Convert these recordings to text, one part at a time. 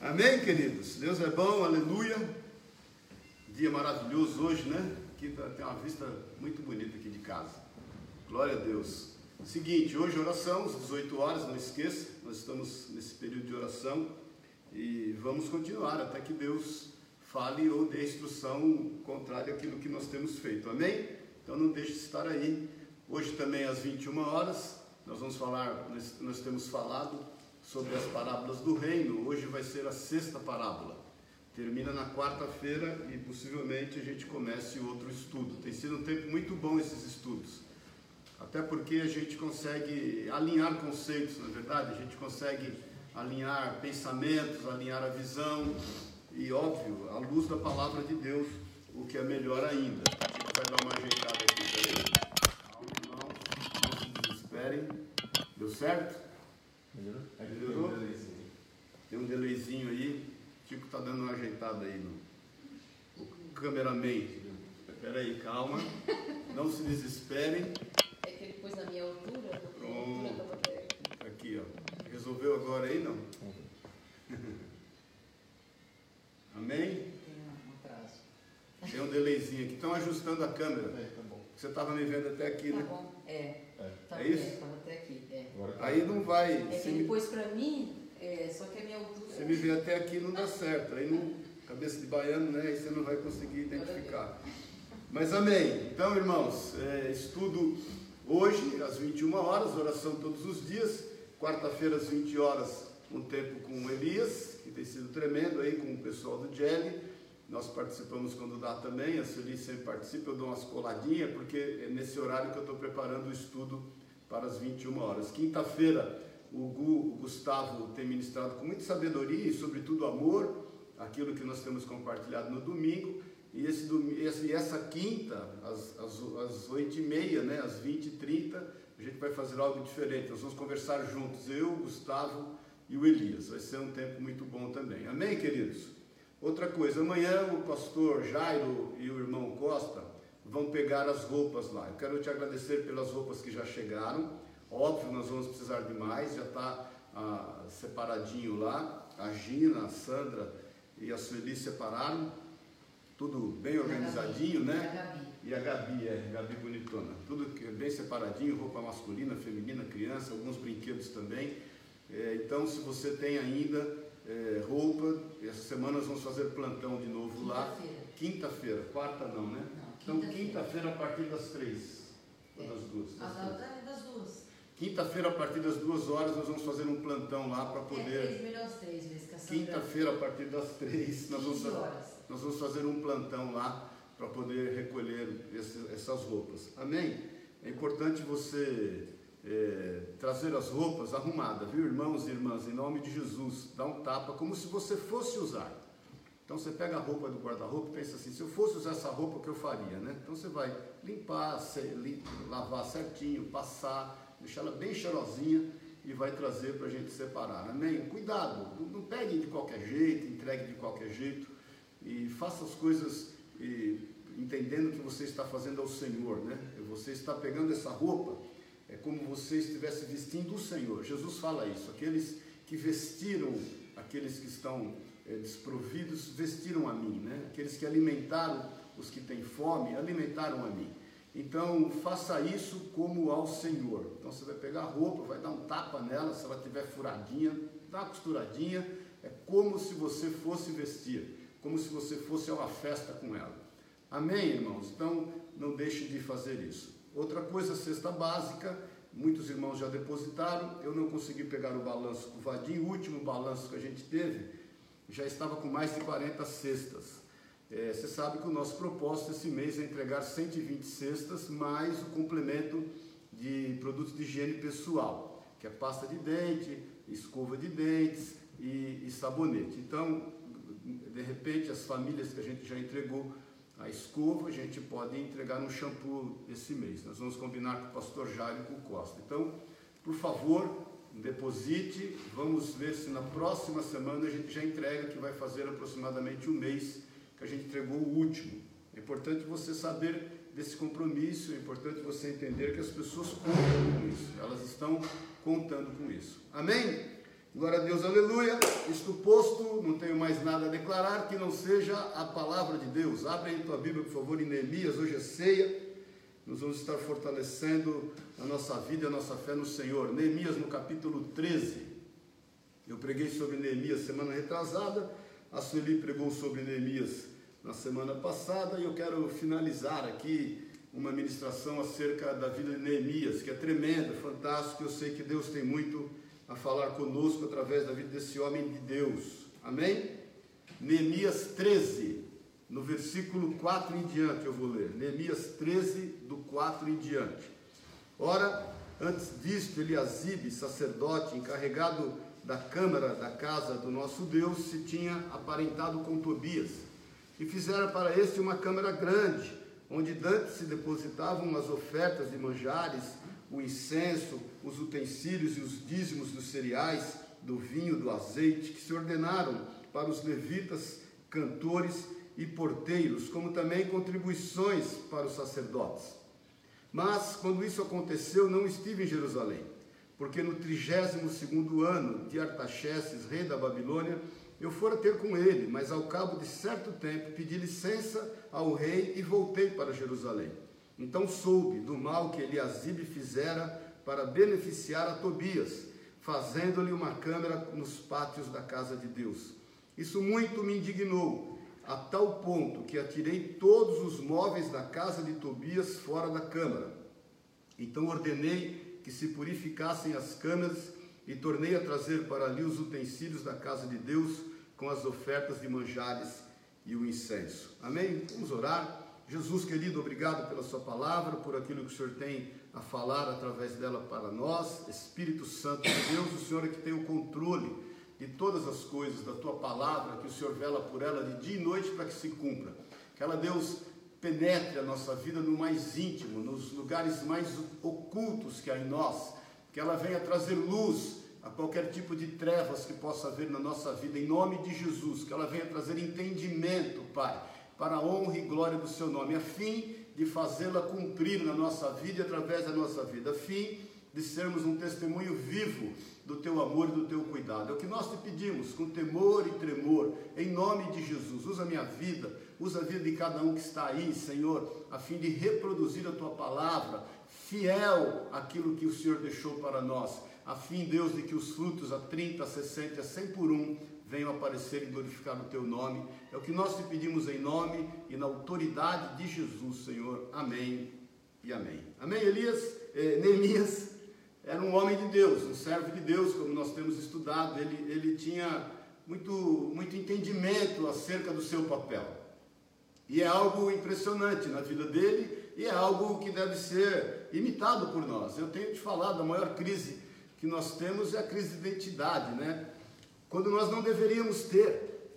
Amém, queridos? Deus é bom, aleluia. Dia maravilhoso hoje, né? Aqui tá- tem uma vista muito bonita aqui de casa. Glória a Deus. Seguinte, hoje oração, às 18 horas, não esqueça, nós estamos nesse período de oração e vamos continuar até que Deus fale ou dê instrução contrária àquilo que nós temos feito. Amém? Então não deixe de estar aí. Hoje também às 21 horas, nós vamos falar, nós, nós temos falado sobre as parábolas do reino. Hoje vai ser a sexta parábola. Termina na quarta-feira e possivelmente a gente comece outro estudo. Tem sido um tempo muito bom esses estudos. Até porque a gente consegue alinhar conceitos, na é verdade, a gente consegue alinhar pensamentos, alinhar a visão e, óbvio, à luz da palavra de Deus, o que é melhor ainda. A gente vai dar uma ajeitada aqui, peraí. Não, não se desesperem. Deu certo? Melhorou? Melhorou? Tem um delayzinho aí. O Tico tá dando uma ajeitada aí no. O cameraman. Espera aí, calma. Não se desesperem. É que ele pôs na minha altura, Pronto. Aqui, ó. Resolveu agora aí, não? Amém? Tem um atraso. Tem um delayzinho aqui. Estão ajustando a câmera. É, tá bom. Você estava me vendo até aqui, Tá né? bom? É. É. Tá É isso? Tava até aqui, é. Aí não vai. É que ele me, pôs pra mim, é, só que a minha altura. se me ver até aqui não dá certo. Aí não. Cabeça de baiano, né? Aí você não vai conseguir identificar. Mas amém. Então, irmãos, é, estudo hoje às 21 horas, oração todos os dias. Quarta-feira às 20 horas, um tempo com Elias, que tem sido tremendo aí com o pessoal do Jelly. Nós participamos quando dá também, a Sueli sempre participa, eu dou umas coladinhas, porque é nesse horário que eu estou preparando o estudo para as 21 horas. Quinta-feira, o, Gu, o Gustavo tem ministrado com muita sabedoria e, sobretudo, amor, aquilo que nós temos compartilhado no domingo. E esse, esse- essa quinta, às, às, às 8h30, né, às 20h30, a gente vai fazer algo diferente. Nós vamos conversar juntos, eu, Gustavo e o Elias. Vai ser um tempo muito bom também. Amém, queridos? Outra coisa, amanhã o pastor Jairo e o irmão Costa vão pegar as roupas lá. Eu quero te agradecer pelas roupas que já chegaram. Óbvio, nós vamos precisar de mais, já está separadinho lá. A Gina, a Sandra e a Sueli separaram. Tudo bem organizadinho, né? E a Gabi, é, Gabi bonitona. Tudo bem separadinho, roupa masculina, feminina, criança, alguns brinquedos também. É, então, se você tem ainda é, roupa, essa semana nós vamos fazer plantão de novo lá. Quinta-feira. Quinta-feira, quarta não, né? Então, quinta-feira. a partir das três. Ou É. das duas? Ah, Das duas. é das duas. Quinta-feira, a partir das duas horas, nós vamos fazer um plantão lá para É, poder. três melhores três Sandra- Quinta-feira, a partir das três, nós vamos 15 fazer. horas. Nós vamos fazer um plantão lá para poder recolher esse- essas roupas. Amém? É importante você é, trazer as roupas arrumadas, viu, irmãos e irmãs? Em nome de Jesus, dá um tapa como se você fosse usar. Então você pega a roupa do guarda-roupa e pensa assim: se eu fosse usar essa roupa, o que eu faria, né? Então você vai limpar, lavar certinho, passar, deixar ela bem cheirosinha e vai trazer para a gente separar. Amém? Cuidado, não, pegue de qualquer jeito, entregue de qualquer jeito e faça as coisas e, entendendo que você está fazendo ao Senhor, né? Você está pegando essa roupa, é como você estivesse vestindo o Senhor. Jesus fala isso. Aqueles que vestiram, aqueles que estão desprovidos, vestiram a mim, né? Aqueles que alimentaram os que têm fome, alimentaram a mim. Então, faça isso como ao Senhor. Então, você vai pegar a roupa, vai dar um tapa nela, se ela estiver furadinha, dá uma costuradinha, é como se você fosse vestir, como se você fosse a uma festa com ela. Amém, irmãos? Então, não deixe de fazer isso. Outra coisa, cesta básica, muitos irmãos já depositaram, eu não consegui pegar o balanço com o Vadim, o último balanço que a gente teve, já estava com mais de 40 cestas. É, você sabe que o nosso propósito esse mês é entregar 120 cestas, mais o complemento de produtos de higiene pessoal, que é pasta de dente, escova de dentes e, e sabonete. Então, de repente, as famílias que a gente já entregou a escova, a gente pode entregar no shampoo esse mês. Nós vamos combinar com o pastor Jairo e com o Costa. Então, por favor, deposite. Vamos ver se na próxima semana a gente já entrega, que vai fazer aproximadamente um mês que a gente entregou o último. É importante você saber desse compromisso, é importante você entender que as pessoas contam com isso, elas estão contando com isso. Amém? Glória a Deus, aleluia. Isto posto, não tenho mais nada a declarar que não seja a palavra de Deus. Abre aí tua Bíblia, por favor, em Neemias. Hoje é ceia. Nós vamos estar fortalecendo a nossa vida e a nossa fé no Senhor. Neemias, no capítulo 13. Eu preguei sobre Neemias semana retrasada. A Sueli pregou sobre Neemias na semana passada. E eu quero finalizar aqui uma ministração acerca da vida de Neemias, que é tremenda, fantástica. Eu sei que Deus tem muito a falar conosco através da vida desse homem de Deus. Amém? Neemias 13, no versículo 4 em diante, eu vou ler. Neemias 13, do 4 em diante. Ora, antes disto, Eliasibe, sacerdote, encarregado da câmara da casa do nosso Deus, se tinha aparentado com Tobias, e fizeram para este uma câmara grande, onde dantes se depositavam as ofertas de manjares, o incenso, os utensílios e os dízimos dos cereais, do vinho, do azeite, que se ordenaram para os levitas, cantores e porteiros, como também contribuições para os sacerdotes. Mas, quando isso aconteceu, não estive em Jerusalém, porque no 32º ano de Artaxerxes, rei da Babilônia, eu fora ter com ele, mas ao cabo de certo tempo pedi licença ao rei e voltei para Jerusalém. Então soube do mal que Eliasibe fizera para beneficiar a Tobias, fazendo-lhe uma câmara nos pátios da casa de Deus. Isso muito me indignou, a tal ponto que atirei todos os móveis da casa de Tobias fora da câmara. Então ordenei que se purificassem as câmaras e tornei a trazer para ali os utensílios da casa de Deus com as ofertas de manjares e o incenso. Amém? Vamos orar. Jesus querido, obrigado pela Sua palavra, por aquilo que o Senhor tem a falar através dela para nós. Espírito Santo de Deus, o Senhor é que tem o controle de todas as coisas, da Tua palavra, que o Senhor vela por ela de dia e noite para que se cumpra. Que ela, Deus, penetre a nossa vida no mais íntimo, nos lugares mais ocultos que há em nós. Que ela venha trazer luz a qualquer tipo de trevas que possa haver na nossa vida, em nome de Jesus. Que ela venha trazer entendimento, Pai para a honra e glória do seu nome, a fim de fazê-la cumprir na nossa vida e através da nossa vida, a fim de sermos um testemunho vivo do teu amor e do teu cuidado. É o que nós te pedimos, com temor e tremor, em nome de Jesus. Usa a minha vida, usa a vida de cada um que está aí, Senhor, a fim de reproduzir a tua palavra, fiel àquilo que o Senhor deixou para nós, a fim, Deus, de que os frutos a 30, a 60 e a 100 por um venham aparecer e glorificar o teu nome. É o que nós te pedimos em nome e na autoridade de Jesus, Senhor. Amém e amém. Amém, Elias? Eh, Neemias era um homem de Deus, um servo de Deus, como nós temos estudado. Ele, ele tinha muito, muito entendimento acerca do seu papel. E é algo impressionante na vida dele e é algo que deve ser imitado por nós. Eu tenho te falado, a maior crise que nós temos é a crise de identidade, né? quando nós não deveríamos ter.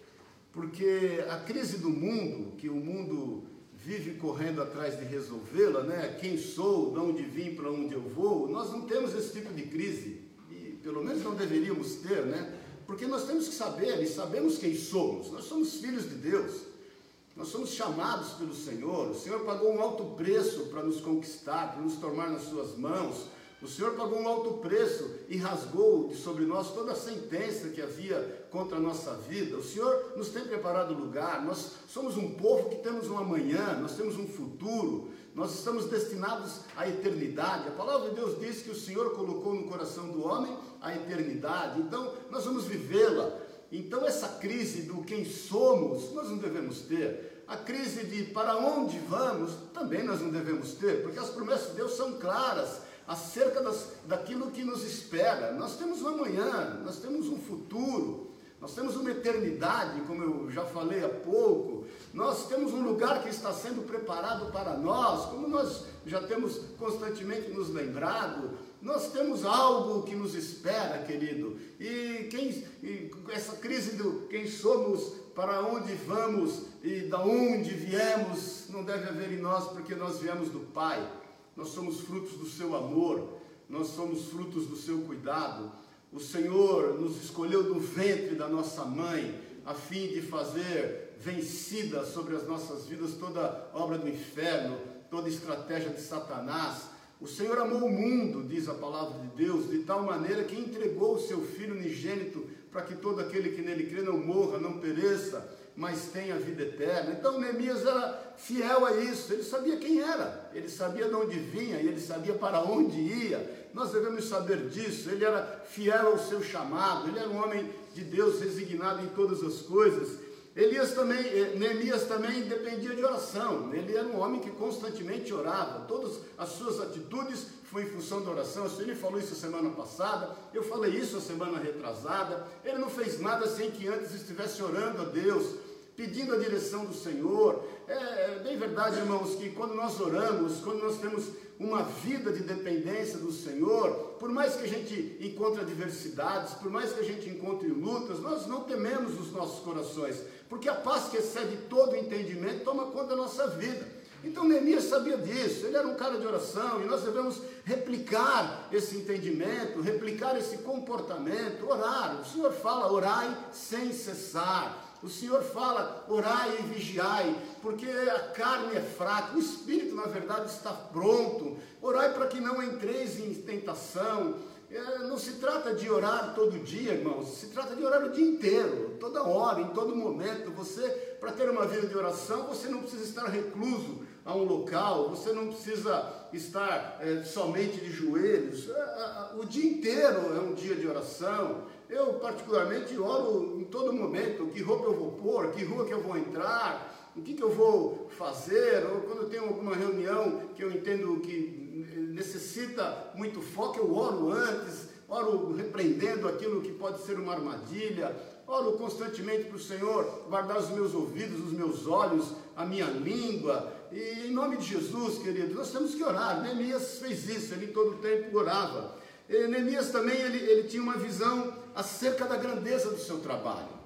Porque a crise do mundo, que o mundo vive correndo atrás de resolvê-la, né? Quem sou, de onde vim, para onde eu vou, nós não temos esse tipo de crise. E pelo menos não deveríamos ter, né? Porque nós temos que saber e sabemos quem somos. Nós somos filhos de Deus. Nós somos chamados pelo Senhor. O Senhor pagou um alto preço para nos conquistar, para nos tomar nas suas mãos o Senhor pagou um alto preço e rasgou de sobre nós toda a sentença que havia contra a nossa vida. O Senhor nos tem preparado lugar. Nós somos um povo que temos um amanhã, nós temos um futuro. Nós estamos destinados à eternidade. A palavra de Deus diz que o Senhor colocou no coração do homem a eternidade. Então, nós vamos vivê-la. Então, essa crise do quem somos, nós não devemos ter. A crise de para onde vamos, também nós não devemos ter, porque as promessas de Deus são claras acerca das, daquilo que nos espera. Nós temos um amanhã, nós temos um futuro, nós temos uma eternidade, como eu já falei há pouco. Nós temos um lugar que está sendo preparado para nós, como nós já temos constantemente nos lembrado. Nós temos algo que nos espera, querido. E, quem, e essa crise do quem somos, para onde vamos e da onde viemos, não deve haver em nós, porque nós viemos do Pai nós somos frutos do seu amor, nós somos frutos do seu cuidado. O Senhor nos escolheu do ventre da nossa mãe, a fim de fazer vencida sobre as nossas vidas toda obra do inferno, toda estratégia de Satanás. O Senhor amou o mundo, diz a palavra de Deus, de tal maneira que entregou o seu Filho unigênito para que todo aquele que nele crê não morra, não pereça, mas tenha vida eterna. Então Neemias era fiel a isso, ele sabia quem era, ele sabia de onde vinha e ele sabia para onde ia. Nós devemos saber disso. Ele era fiel ao seu chamado, ele era um homem de Deus resignado em todas as coisas. Elias também, eh, Neemias também dependia de oração. Ele era um homem que constantemente orava. Todas as suas atitudes foi em função da oração. Ele falou isso semana passada, eu falei isso a semana retrasada. Ele não fez nada sem que antes estivesse orando a Deus, pedindo a direção do Senhor. É, é bem verdade, irmãos, que quando nós oramos, quando nós temos uma vida de dependência do Senhor, por mais que a gente encontre adversidades, por mais que a gente encontre lutas, nós não tememos os nossos corações, porque a paz que excede todo entendimento toma conta da nossa vida. Então Neemias sabia disso, ele era um cara de oração e nós devemos replicar esse entendimento, replicar esse comportamento, orar. O Senhor fala, orai sem cessar. O Senhor fala, orai e vigiai, porque a carne é fraca, o espírito, na verdade, está pronto. Orai para que não entreis em tentação. É, não se trata de orar todo dia, irmãos, se trata de orar o dia inteiro, toda hora, em todo momento. Você, para ter uma vida de oração, você não precisa estar recluso a um local, você não precisa estar é, somente de joelhos. É, é, o dia inteiro é um dia de oração. Eu, particularmente, oro em todo momento: que roupa eu vou pôr, que rua que eu vou entrar, o que, que eu vou fazer, ou quando eu tenho alguma reunião que eu entendo que necessita muito foco, eu oro antes, oro repreendendo aquilo que pode ser uma armadilha, oro constantemente para o Senhor guardar os meus ouvidos, os meus olhos, a minha língua, e em nome de Jesus, queridos, nós temos que orar. Neemias fez isso, ele todo o tempo orava. E Neemias também ele, ele tinha uma visão acerca da grandeza do seu trabalho.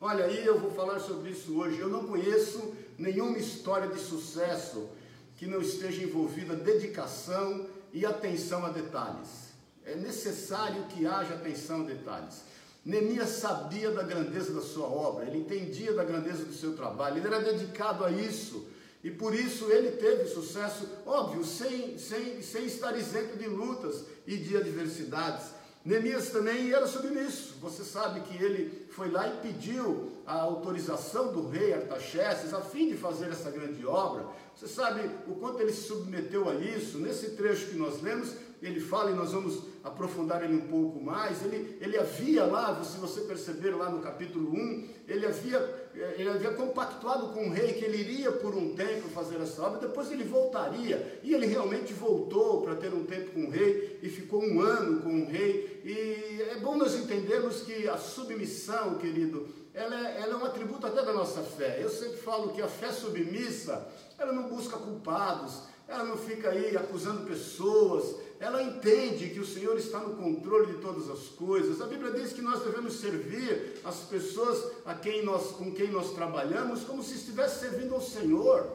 Olha aí, eu vou falar sobre isso hoje. Eu não conheço nenhuma história de sucesso que não esteja envolvida dedicação e atenção a detalhes. É necessário que haja atenção a detalhes. Neemias sabia da grandeza da sua obra, ele entendia da grandeza do seu trabalho, ele era dedicado a isso. E por isso ele teve sucesso, óbvio, sem, sem, sem estar isento de lutas e de adversidades. Neemias também era submisso. Você sabe que ele foi lá e pediu a autorização do rei Artaxerxes a fim de fazer essa grande obra. Você sabe o quanto ele se submeteu a isso. Nesse trecho que nós lemos, ele fala, e nós vamos aprofundar ele um pouco mais, ele, ele havia lá, se você perceber lá no capítulo 1, ele havia, ele havia compactuado com o rei que ele iria por um tempo fazer essa obra, depois ele voltaria, e ele realmente voltou para ter um tempo com o rei, e ficou um ano com o rei, e é bom nós entendermos que a submissão, querido, ela é, ela é um atributo até da nossa fé. Eu sempre falo que a fé submissa, ela não busca culpados, ela não fica aí acusando pessoas, ela entende que o Senhor está no controle de todas as coisas. A Bíblia diz que nós devemos servir as pessoas a quem nós, com quem nós trabalhamos como se estivesse servindo ao Senhor.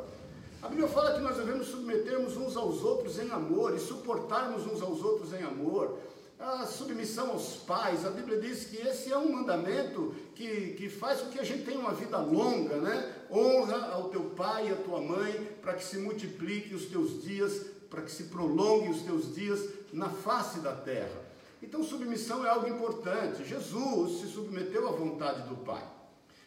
A Bíblia fala que nós devemos submetermos uns aos outros em amor e suportarmos uns aos outros em amor. A submissão aos pais, a Bíblia diz que esse é um mandamento que, que faz com que a gente tenha uma vida longa, né? Honra ao teu pai e à tua mãe, para que se multiplique os teus dias para que se prolongue os teus dias na face da terra. Então, submissão é algo importante. Jesus se submeteu à vontade do Pai.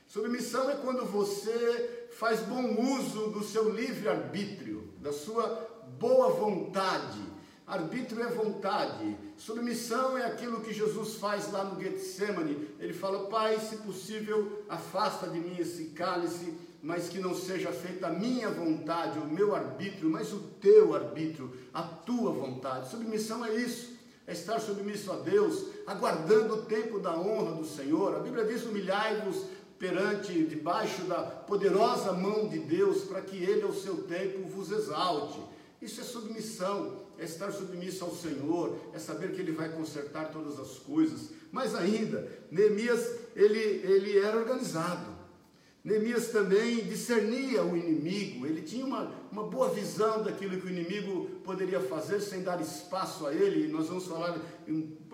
Submissão é quando você faz bom uso do seu livre-arbítrio, da sua boa vontade. Arbítrio é vontade. Submissão é aquilo que Jesus faz lá no Getsemane. Ele fala: Pai, se possível, afasta de mim esse cálice mas que não seja feita a minha vontade, o meu arbítrio, mas o teu arbítrio, a tua vontade. Submissão é isso, é estar submisso a Deus, aguardando o tempo da honra do Senhor. A Bíblia diz: humilhai-vos perante, debaixo da poderosa mão de Deus, para que Ele, ao seu tempo, vos exalte. Isso é submissão, é estar submisso ao Senhor, é saber que Ele vai consertar todas as coisas. Mas ainda, Neemias, ele, ele era organizado. Neemias também discernia o inimigo, ele tinha uma, uma boa visão daquilo que o inimigo poderia fazer sem dar espaço a ele, e nós vamos falar,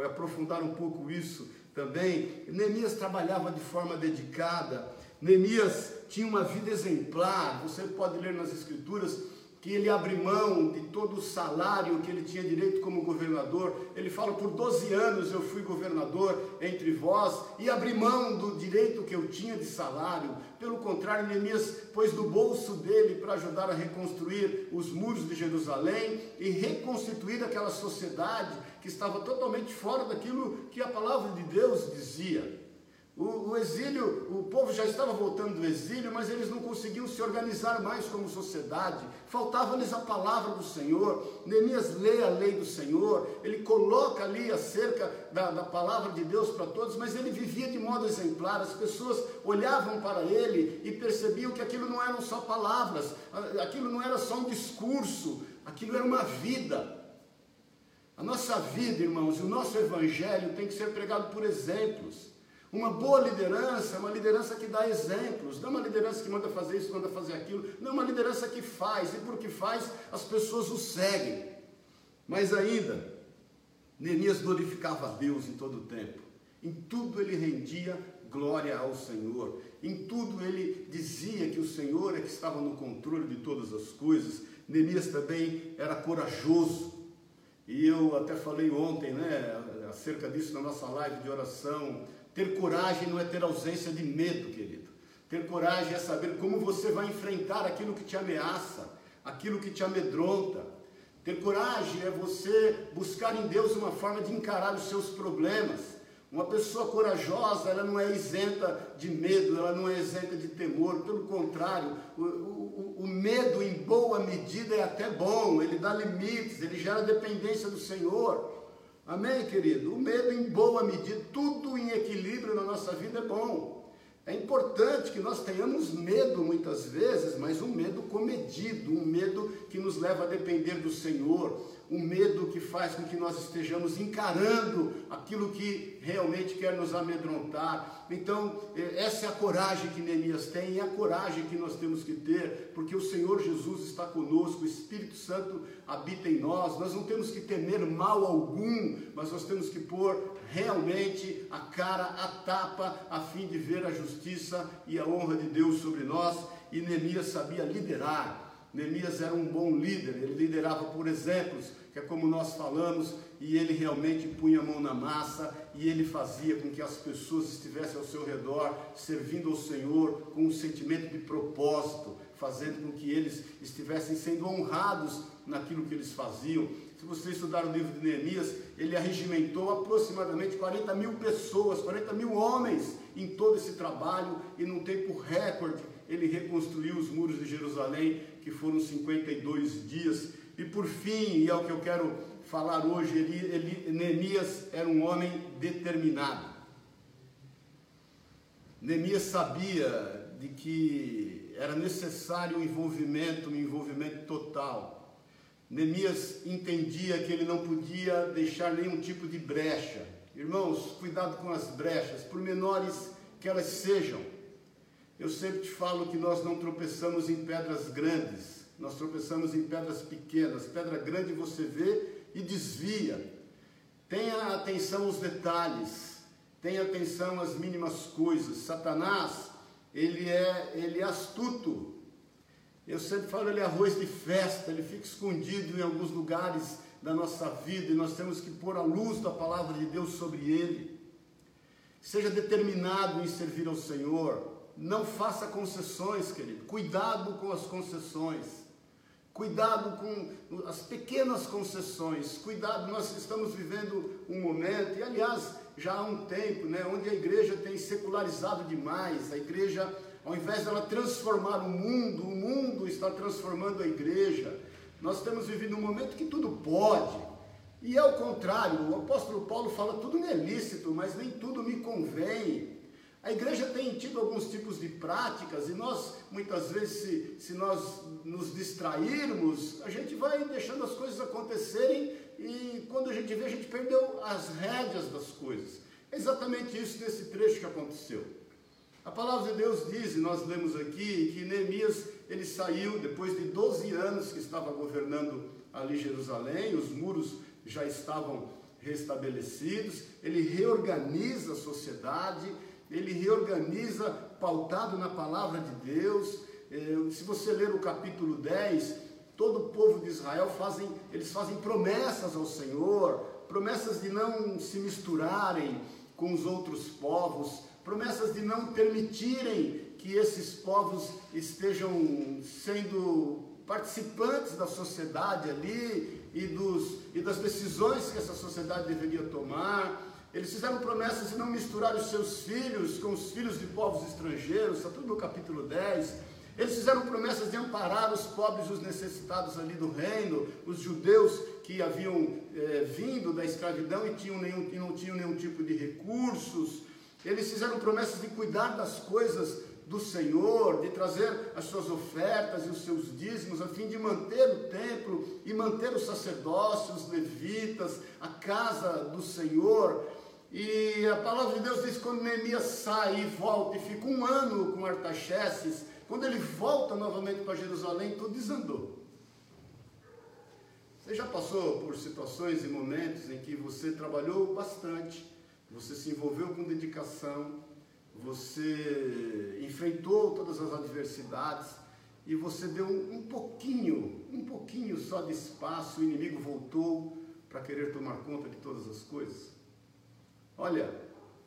aprofundar um pouco isso também. Neemias trabalhava de forma dedicada, Neemias tinha uma vida exemplar, você pode ler nas Escrituras que ele abre mão de todo o salário que ele tinha direito como governador. Ele fala: por 12 anos eu fui governador entre vós e abri mão do direito que eu tinha de salário. Pelo contrário, Neemias pôs do bolso dele para ajudar a reconstruir os muros de Jerusalém e reconstituir aquela sociedade que estava totalmente fora daquilo que a palavra de Deus dizia. O, o, exílio, o povo já estava voltando do exílio, mas eles não conseguiam se organizar mais como sociedade. Faltava-lhes a palavra do Senhor. Neemias lê a lei do Senhor, ele coloca ali acerca da, da palavra de Deus para todos, mas ele vivia de modo exemplar. As pessoas olhavam para ele e percebiam que aquilo não eram só palavras, aquilo não era só um discurso, aquilo era uma vida. A nossa vida, irmãos, o nosso evangelho tem que ser pregado por exemplos. Uma boa liderança é uma liderança que dá exemplos, não é uma liderança que manda fazer isso, manda fazer aquilo, não é uma liderança que faz, e porque faz, as pessoas o seguem. Mas ainda, Neemias glorificava a Deus em todo o tempo, em tudo ele rendia glória ao Senhor, em tudo ele dizia que o Senhor é que estava no controle de todas as coisas. Neemias também era corajoso, e eu até falei ontem, né, acerca disso na nossa live de oração ter coragem não é ter ausência de medo, querido. Ter coragem é saber como você vai enfrentar aquilo que te ameaça, aquilo que te amedronta. Ter coragem é você buscar em Deus uma forma de encarar os seus problemas. Uma pessoa corajosa, ela não é isenta de medo, ela não é isenta de temor, pelo contrário, o, o, o medo em boa medida é até bom, ele dá limites, ele gera dependência do Senhor. Amém, querido? O medo em boa medida, tudo em equilíbrio na nossa vida é bom. É importante que nós tenhamos medo muitas vezes, mas um medo comedido, um medo que nos leva a depender do Senhor, um medo que faz com que nós estejamos encarando aquilo que realmente quer nos amedrontar. Então, eh, essa é a coragem que Neemias tem e é a coragem que nós temos que ter, porque o Senhor Jesus está conosco, o Espírito Santo habita em nós. Nós não temos que temer mal algum, mas nós temos que pôr realmente a cara a tapa a fim de ver a justiça e a honra de Deus sobre nós. E Neemias sabia liderar. Neemias era um bom líder, ele liderava por exemplos, que é como nós falamos, e ele realmente punha a mão na massa e ele fazia com que as pessoas estivessem ao seu redor, servindo ao Senhor com um sentimento de propósito, fazendo com que eles estivessem sendo honrados naquilo que eles faziam. Se você estudar o livro de Neemias, ele arregimentou aproximadamente 40 mil pessoas, 40 mil homens em todo esse trabalho, e num tempo recorde ele reconstruiu os muros de Jerusalém, que foram 52 dias. E por fim, e é o que eu quero falar hoje, ele, ele, Neemias era um homem determinado. Neemias sabia de que era necessário um envolvimento, um envolvimento total. Neemias entendia que ele não podia deixar nenhum tipo de brecha. Irmãos, cuidado com as brechas, por menores que elas sejam. Eu sempre te falo que nós não tropeçamos em pedras grandes, nós tropeçamos em pedras pequenas. Pedra grande você vê e desvia. Tenha atenção aos detalhes, tenha atenção às mínimas coisas. Satanás, ele é, ele é astuto. Eu sempre falo, ele é arroz de festa, ele fica escondido em alguns lugares da nossa vida e nós temos que pôr a luz da palavra de Deus sobre ele. Seja determinado em servir ao Senhor. Não faça concessões, querido. Cuidado com as concessões. Cuidado com as pequenas concessões. Cuidado, nós estamos vivendo um momento, e aliás, já há um tempo, né, onde a igreja tem secularizado demais. A igreja, ao invés dela transformar o mundo, o mundo está transformando a igreja. Nós estamos vivendo um momento que tudo pode. E é o contrário, o apóstolo Paulo fala: tudo me é lícito, mas nem tudo me convém. A igreja tem tido alguns tipos de práticas e nós, muitas vezes, se, se nós nos distrairmos, a gente vai deixando as coisas acontecerem e quando a gente vê, a gente perdeu as rédeas das coisas. É exatamente isso nesse trecho que aconteceu. A palavra de Deus diz, e nós lemos aqui, que Neemias, ele saiu depois de 12 anos que estava governando ali Jerusalém, os muros já estavam restabelecidos, ele reorganiza a sociedade, ele reorganiza pautado na palavra de Deus. É, se você ler o capítulo 10, todo o povo de Israel fazem, eles fazem promessas ao Senhor, promessas de não se misturarem com os outros povos, promessas de não permitirem que esses povos estejam sendo participantes da sociedade ali e, dos, e das decisões que essa sociedade deveria tomar. Eles fizeram promessas de não misturar os seus filhos com os filhos de povos estrangeiros, está tudo no capítulo 10. Eles fizeram promessas de amparar os pobres os necessitados ali do reino, os judeus que haviam é, vindo da escravidão e, tinham nenhum, e não tinham nenhum tipo de recursos. Eles fizeram promessas de cuidar das coisas do Senhor, de trazer as suas ofertas e os seus dízimos, a fim de manter o templo e manter os sacerdócios, os levitas, a casa do Senhor. E a palavra de Deus diz que quando Neemias sai e volta e fica um ano com Artaxerxes, quando ele volta novamente para Jerusalém, tudo desandou. Você já passou por situações e momentos em que você trabalhou bastante, você se envolveu com dedicação, você enfrentou todas as adversidades e você deu um pouquinho, um pouquinho só de espaço, o inimigo voltou para querer tomar conta de todas as coisas. Olha,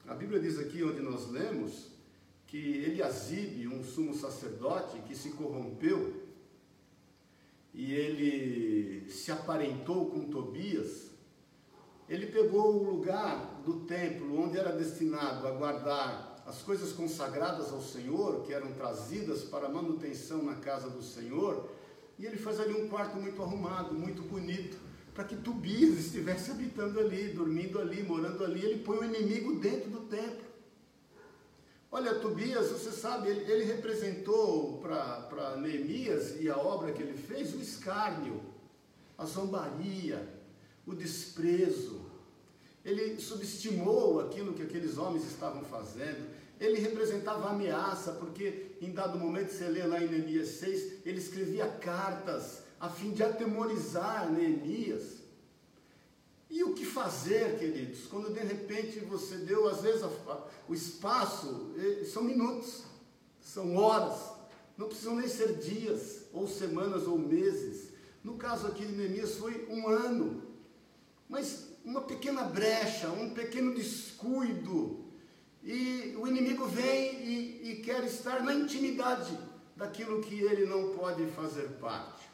a Bíblia diz aqui onde nós lemos que Eliasibe, um sumo sacerdote que se corrompeu e ele se aparentou com Tobias, ele pegou o lugar do templo onde era destinado a guardar as coisas consagradas ao Senhor, que eram trazidas para manutenção na casa do Senhor, e ele faz ali um quarto muito arrumado, muito bonito, para que Tobias estivesse habitando ali, dormindo ali, morando ali. Ele põe o inimigo dentro do templo. Olha, Tobias, você sabe, ele, ele representou para Neemias e a obra que ele fez o escárnio, a zombaria, o desprezo. Ele subestimou aquilo que aqueles homens estavam fazendo ele representava ameaça, porque em dado momento, você lê lá em Neemias 6, ele escrevia cartas a fim de atemorizar Neemias. E o que fazer, queridos, quando de repente você deu, às vezes, a, o espaço, são minutos, são horas, não precisam nem ser dias, ou semanas, ou meses. No caso aqui de Neemias foi um ano, mas uma pequena brecha, um pequeno descuido, e o inimigo vem e, e quer estar na intimidade daquilo que ele não pode fazer parte.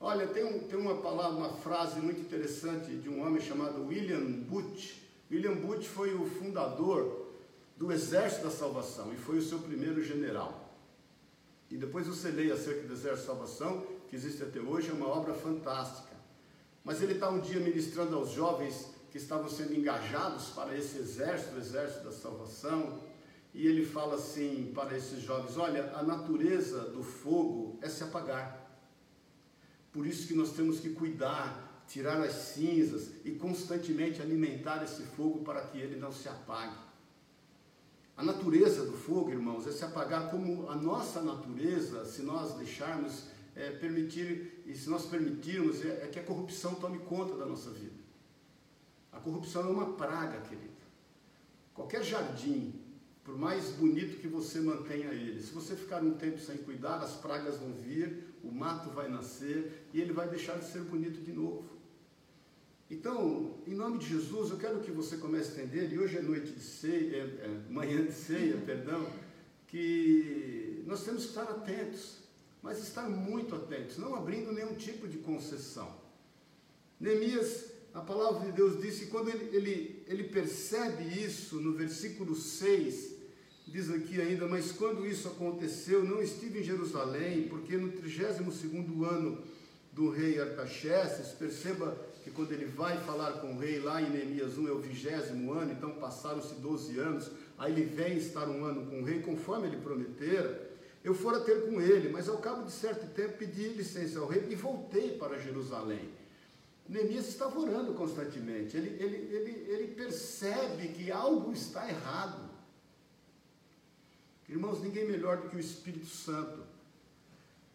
Olha, tem, um, tem uma palavra, uma frase muito interessante de um homem chamado William Booth. William Booth foi o fundador do Exército da Salvação e foi o seu primeiro general. E depois você leia acerca do Exército da Salvação, que existe até hoje, é uma obra fantástica. Mas ele está um dia ministrando aos jovens que estavam sendo engajados para esse exército, o exército da salvação, e ele fala assim para esses jovens: olha, a natureza do fogo é se apagar. Por isso que nós temos que cuidar, tirar as cinzas e constantemente alimentar esse fogo para que ele não se apague. A natureza do fogo, irmãos, é se apagar como a nossa natureza, se nós deixarmos é, permitir, e se nós permitirmos, é, é que a corrupção tome conta da nossa vida. A corrupção é uma praga, querido. Qualquer jardim, por mais bonito que você mantenha ele, se você ficar um tempo sem cuidar, as pragas vão vir, o mato vai nascer e ele vai deixar de ser bonito de novo. Então, em nome de Jesus, eu quero que você comece a entender, e hoje é noite de ceia, é, é, manhã de ceia, perdão, que nós temos que estar atentos, mas estar muito atentos, não abrindo nenhum tipo de concessão. Neemias a palavra de Deus diz que quando ele, ele, ele percebe isso, no versículo 6, diz aqui ainda, mas quando isso aconteceu, não estive em Jerusalém, porque no 32 ano do rei Artaxerxes, perceba que quando ele vai falar com o rei lá em Neemias 1 é o vigésimo ano, então passaram-se 12 anos, aí ele vem estar um ano com o rei, conforme ele prometera, eu fora ter com ele, mas ao cabo de certo tempo pedi licença ao rei e voltei para Jerusalém. Neemias estava orando constantemente, ele, ele, ele, ele percebe que algo está errado. Irmãos, ninguém melhor do que o Espírito Santo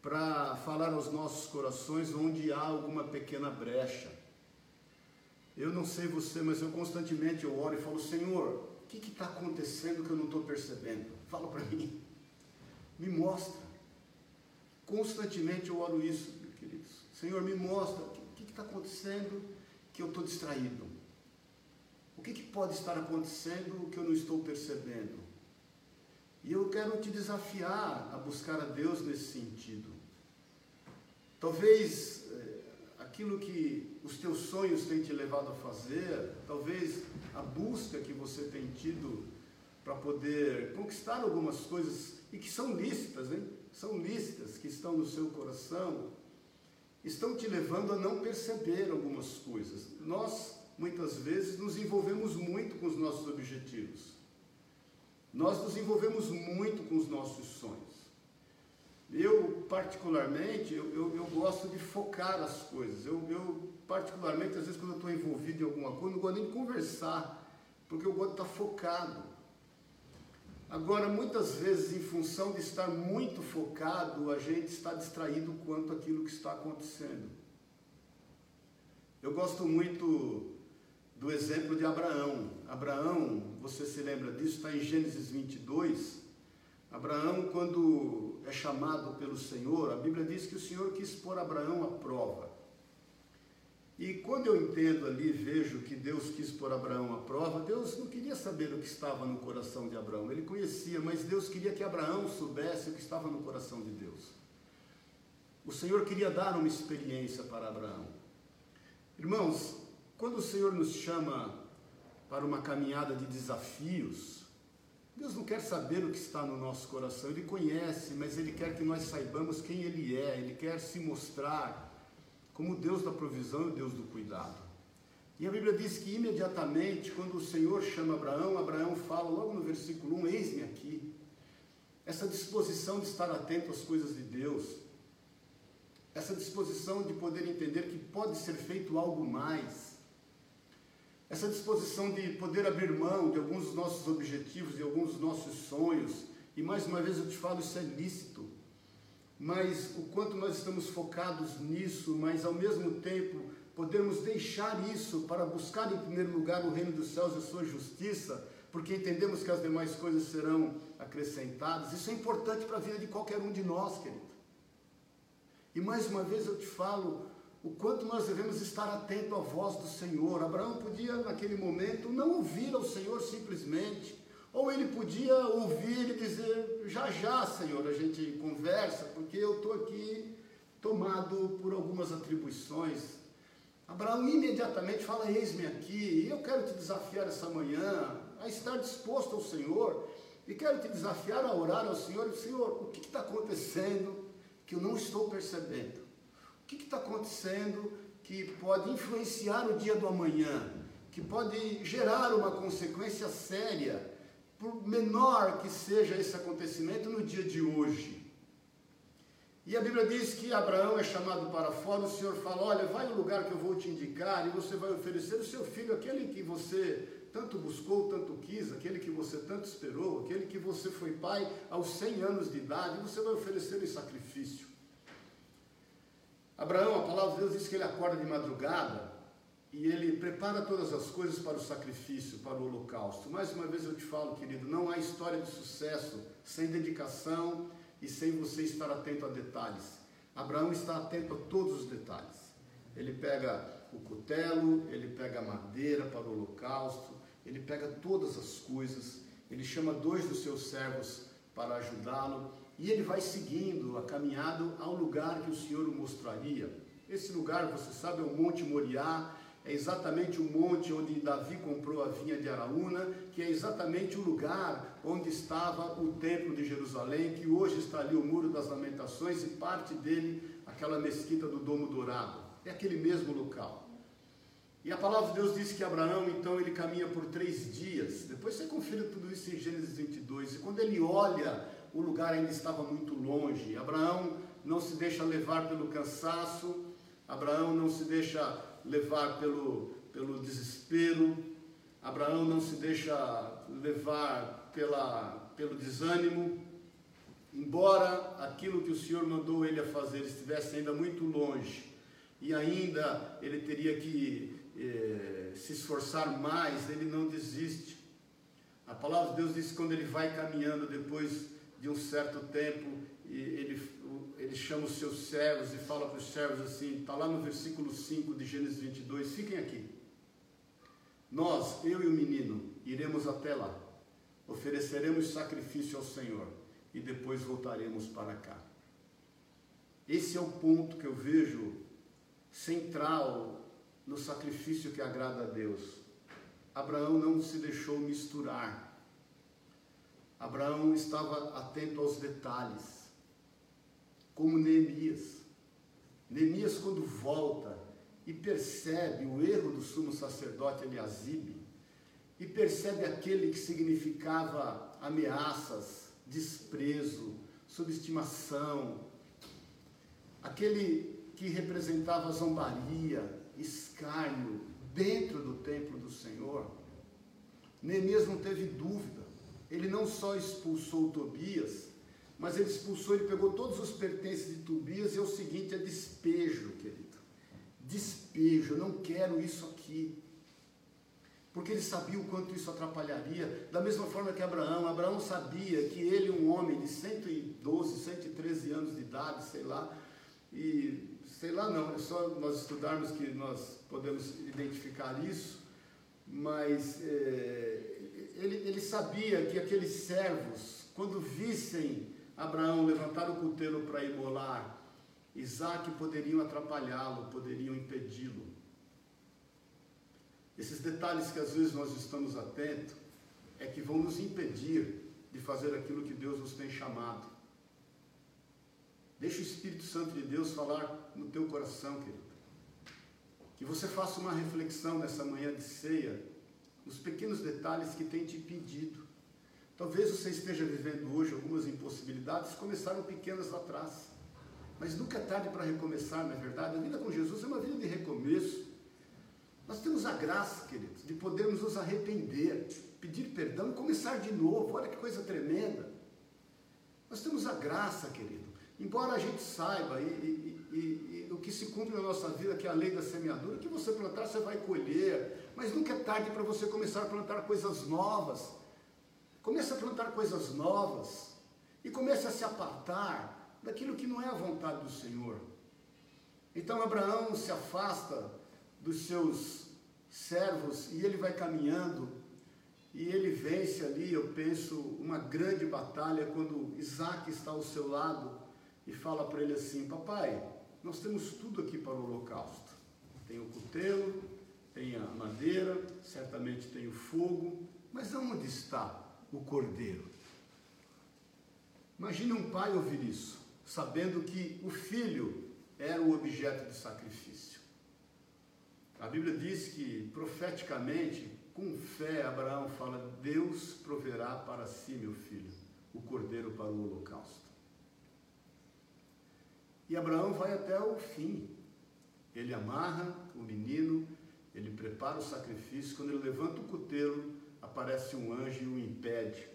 para falar aos nossos corações onde há alguma pequena brecha. Eu não sei você, mas eu constantemente eu oro e falo, Senhor, o que está acontecendo que eu não estou percebendo? Fala para mim, me mostra. Constantemente eu oro isso queridos. Senhor, me mostra o que está acontecendo que eu estou distraído. O que, que pode estar acontecendo que eu não estou percebendo? E eu quero te desafiar a buscar a Deus nesse sentido. Talvez eh, aquilo que os teus sonhos têm te levado a fazer, talvez a busca que você tem tido para poder conquistar algumas coisas e que são lícitas, hein? São lícitas que estão no seu coração, estão te levando a não perceber algumas coisas. Nós muitas vezes nos envolvemos muito com os nossos objetivos. Nós nos envolvemos muito com os nossos sonhos. Eu, particularmente, eu, eu, eu gosto de focar as coisas. Eu, eu, particularmente, às vezes, quando eu estou envolvido em alguma coisa, não gosto nem de conversar, porque eu gosto de estar focado. Agora, muitas vezes, em função de estar muito focado, a gente está distraído quanto aquilo que está acontecendo. Eu gosto muito do exemplo de Abraão. Abraão, você se lembra disso, está em Gênesis 22. Abraão, quando é chamado pelo Senhor, a Bíblia diz que o Senhor quis pôr Abraão à prova. E quando eu entendo ali, vejo que Deus quis pôr Abraão à prova, Deus não queria saber o que estava no coração de Abraão. Ele conhecia, mas Deus queria que Abraão soubesse o que estava no coração de Deus. O Senhor queria dar uma experiência para Abraão. Irmãos, quando o Senhor nos chama para uma caminhada de desafios, Deus não quer saber o que está no nosso coração, Ele conhece, mas Ele quer que nós saibamos quem Ele é, Ele quer se mostrar como Deus da provisão e Deus do cuidado. E a Bíblia diz que imediatamente, quando o Senhor chama Abraão, Abraão fala logo no versículo 1: Eis-me aqui. Essa disposição de estar atento às coisas de Deus, essa disposição de poder entender que pode ser feito algo mais, essa disposição de poder abrir mão de alguns dos nossos objetivos, de alguns dos nossos sonhos, e mais uma vez eu te falo, isso é lícito mas o quanto nós estamos focados nisso, mas ao mesmo tempo podemos deixar isso para buscar em primeiro lugar o reino dos céus e a sua justiça, porque entendemos que as demais coisas serão acrescentadas. Isso é importante para a vida de qualquer um de nós, querido. E mais uma vez eu te falo o quanto nós devemos estar atento à voz do Senhor. Abraão podia, naquele momento, não ouvir ao Senhor simplesmente, ou ele podia ouvir e dizer: Já, já, Senhor, a gente conversa, porque eu estou aqui tomado por algumas atribuições. Abraão imediatamente fala: Eis-me aqui, e eu quero te desafiar essa manhã a estar disposto ao Senhor, e quero te desafiar a orar ao Senhor: Senhor, o que está acontecendo que eu não estou percebendo? Que está acontecendo que pode influenciar o dia do amanhã? Que pode gerar uma consequência séria por menor que seja esse acontecimento no dia de hoje. E a Bíblia diz que Abraão é chamado para fora, o Senhor fala: Olha, vai no lugar que eu vou te indicar, e você vai oferecer o seu filho, aquele que você tanto buscou, tanto quis, aquele que você tanto esperou, aquele que você foi pai aos 100 anos de idade, você vai oferecer em sacrifício. Abraão, a palavra de Deus diz que ele acorda de madrugada, e ele prepara todas as coisas para o sacrifício, para o holocausto. Mais uma vez eu te falo, querido, não há história de sucesso sem dedicação e sem você estar atento a detalhes. Abraão está atento a todos os detalhes. Ele pega o cutelo, ele pega a madeira para o holocausto, ele pega todas as coisas, ele chama dois dos seus servos para ajudá-lo e ele vai seguindo a caminhada ao lugar que o Senhor o mostraria. Esse lugar, você sabe, é o Monte Moriá, é exatamente o monte onde Davi comprou a vinha de Araúna, que é exatamente o lugar onde estava o templo de Jerusalém, que hoje está ali o Muro das Lamentações e parte dele aquela mesquita do Domo Dourado. É aquele mesmo local. E a palavra de Deus diz que Abraão, então, ele caminha por três dias. Depois você confira tudo isso em Gênesis 22. E quando ele olha, o lugar ainda estava muito longe. Abraão não se deixa levar pelo cansaço, Abraão não se deixa levar pelo, pelo desespero, Abraão não se deixa levar pela, pelo desânimo, embora aquilo que o Senhor mandou ele a fazer estivesse ainda muito longe, e ainda ele teria que eh, se esforçar mais, ele não desiste. A palavra de Deus diz que quando ele vai caminhando depois de um certo tempo, ele, ele chama os seus servos e fala para os servos assim, está lá no versículo 5 de Gênesis 22, fiquem aqui. Nós, eu e o menino, iremos até lá, ofereceremos sacrifício ao Senhor e depois voltaremos para cá. Esse é o ponto que eu vejo central no sacrifício que agrada a Deus. Abraão não se deixou misturar. Abraão estava atento aos detalhes, como Neemias. Neemias, quando volta e percebe o erro do sumo sacerdote Eliasibe, e percebe aquele que significava ameaças, desprezo, subestimação, aquele que representava zombaria, escárnio dentro do templo do Senhor, Neemias não teve dúvida. Ele não só expulsou Tobias, mas ele expulsou, ele pegou todos os pertences de Tobias e é o seguinte, é despejo, querido. Despejo, eu não quero isso aqui. Porque ele sabia o quanto isso atrapalharia, da mesma forma que Abraão. Abraão sabia que ele, um homem de 112, 113 anos de idade, sei lá, e sei lá não, é só nós estudarmos que nós podemos identificar isso, mas é, ele, ele sabia que aqueles servos, quando vissem Abraão levantar o cutelo para imolar, Isaac poderiam atrapalhá-lo, poderiam impedi-lo. Esses detalhes que às vezes nós estamos atentos é que vão nos impedir de fazer aquilo que Deus nos tem chamado. Deixa o Espírito Santo de Deus falar no teu coração, querido. Que você faça uma reflexão nessa manhã de ceia, nos pequenos detalhes que tem te impedido. Talvez você esteja vivendo hoje algumas impossibilidades, começaram pequenas lá atrás. Mas nunca é tarde para recomeçar, não é verdade? A vida com Jesus é uma vida de recomeço. Nós temos a graça, queridos, de podermos nos arrepender, pedir perdão e começar de novo. Olha que coisa tremenda. Nós temos a graça, querido, Embora a gente saiba, e, e, e, e, o que se cumpre na nossa vida, que é a lei da semeadura, que você plantar, você vai colher, mas nunca é tarde para você começar a plantar coisas novas. Comece a plantar coisas novas e comece a se apartar daquilo que não é a vontade do Senhor. Então Abraão se afasta dos seus servos e ele vai caminhando e ele vence ali, eu penso, uma grande batalha quando Isaac está ao seu lado e fala para ele assim: Papai, nós temos tudo aqui para o holocausto. Tem o cutelo, tem a madeira, certamente tem o fogo, mas onde está o cordeiro? Imagine um pai ouvir isso, sabendo que o filho era o objeto de sacrifício. A Bíblia diz que, profeticamente, com fé, Abraão fala: Deus proverá para si, meu filho, o cordeiro para o holocausto. E Abraão vai até o fim. Ele amarra o menino, ele prepara o sacrifício. Quando ele levanta o cutelo, aparece um anjo e o impede.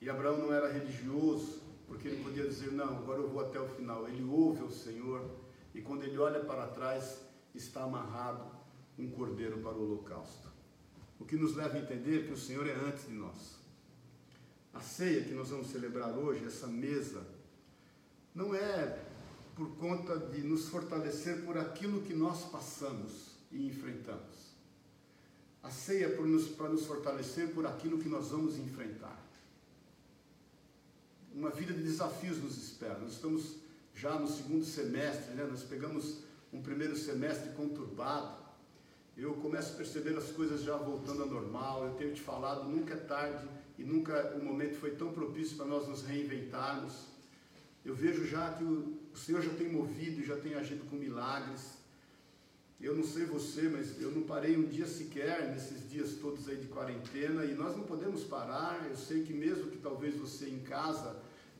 E Abraão não era religioso, porque ele podia dizer: Não, agora eu vou até o final. Ele ouve o Senhor, e quando ele olha para trás, está amarrado um cordeiro para o holocausto. O que nos leva a entender que o Senhor é antes de nós. A ceia que nós vamos celebrar hoje, essa mesa não é por conta de nos fortalecer por aquilo que nós passamos e enfrentamos. A ceia para nos, para nos fortalecer por aquilo que nós vamos enfrentar. Uma vida de desafios nos espera. Nós estamos já no segundo semestre, né? nós pegamos um primeiro semestre conturbado. Eu começo a perceber as coisas já voltando ao normal. Eu tenho te falado, nunca é tarde e nunca o momento foi tão propício para nós nos reinventarmos eu vejo já que o, o Senhor já tem movido já tem agido com milagres. Eu não sei você, mas eu não parei um dia sequer nesses dias todos aí de quarentena e nós não podemos parar. Eu sei que mesmo que talvez você em casa,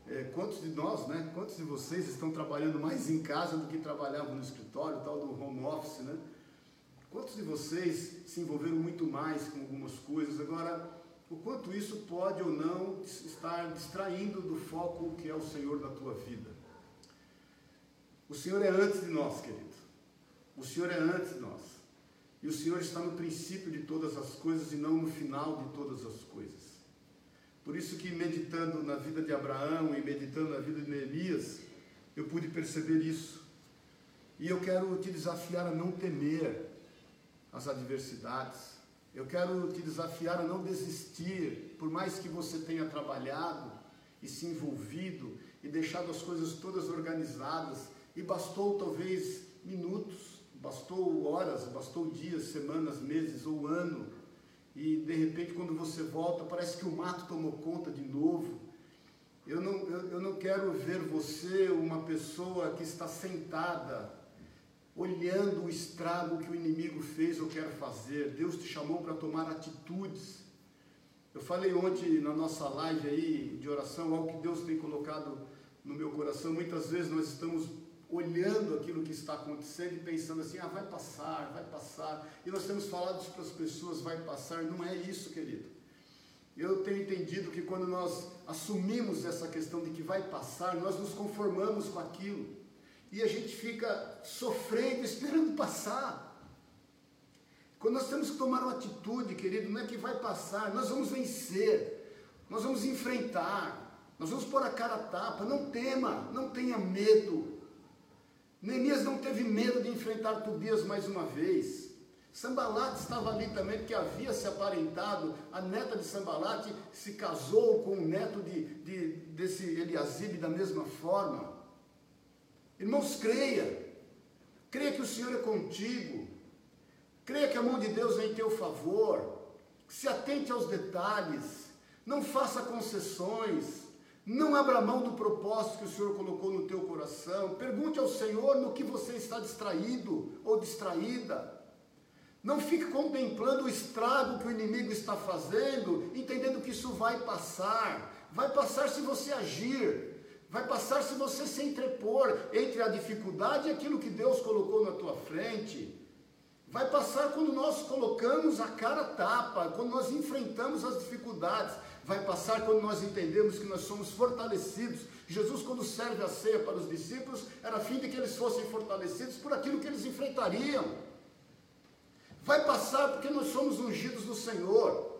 é, quantos de nós, né? Quantos de vocês estão trabalhando mais em casa do que trabalhavam no escritório, tal do home office, né? Quantos de vocês se envolveram muito mais com algumas coisas? Agora, o quanto isso pode ou não estar distraindo do foco que é o Senhor da tua vida. O Senhor é antes de nós, querido. O Senhor é antes de nós. E o Senhor está no princípio de todas as coisas e não no final de todas as coisas. Por isso que meditando na vida de Abraão e meditando na vida de Neemias, eu pude perceber isso. E eu quero te desafiar a não temer as adversidades. Eu quero te desafiar a não desistir, por mais que você tenha trabalhado e se envolvido e deixado as coisas todas organizadas, e bastou talvez minutos, bastou horas, bastou dias, semanas, meses ou ano, e de repente quando você volta, parece que o mato tomou conta de novo. Eu não, eu, eu não quero ver você uma pessoa que está sentada olhando o estrago que o inimigo fez ou quer fazer. Deus te chamou para tomar atitudes. Eu falei ontem na nossa live aí de oração, algo que Deus tem colocado no meu coração. Muitas vezes nós estamos olhando aquilo que está acontecendo e pensando assim: ah, vai passar, vai passar. E nós temos falado isso para as pessoas: vai passar. Não é isso, querido. Eu tenho entendido que quando nós assumimos essa questão de que vai passar, nós nos conformamos com aquilo e a gente fica sofrendo, esperando passar. Quando nós temos que tomar uma atitude, querido, não é que vai passar, nós vamos vencer, nós vamos enfrentar, nós vamos pôr a cara a tapa, não tema, não tenha medo. Neemias não teve medo de enfrentar Tobias mais uma vez. Sambalat estava ali também, porque havia se aparentado, a neta de Sambalat se casou com o neto de, de, desse Eliasibe da mesma forma. Irmãos, creia. Creia que o Senhor é contigo. Creia que a mão de Deus é em teu favor. Se atente aos detalhes. Não faça concessões. Não abra mão do propósito que o Senhor colocou no teu coração. Pergunte ao Senhor no que você está distraído ou distraída. Não fique contemplando o estrago que o inimigo está fazendo, entendendo que isso vai passar. Vai passar se você agir. Vai passar se você se entrepor entre a dificuldade e aquilo que Deus colocou na tua frente. Vai passar quando nós colocamos a cara tapa, quando nós enfrentamos as dificuldades. Vai passar quando nós entendemos que nós somos fortalecidos. Jesus, quando serve a ceia para os discípulos, era a fim de que eles fossem fortalecidos por aquilo que eles enfrentariam. Vai passar porque nós somos ungidos do Senhor.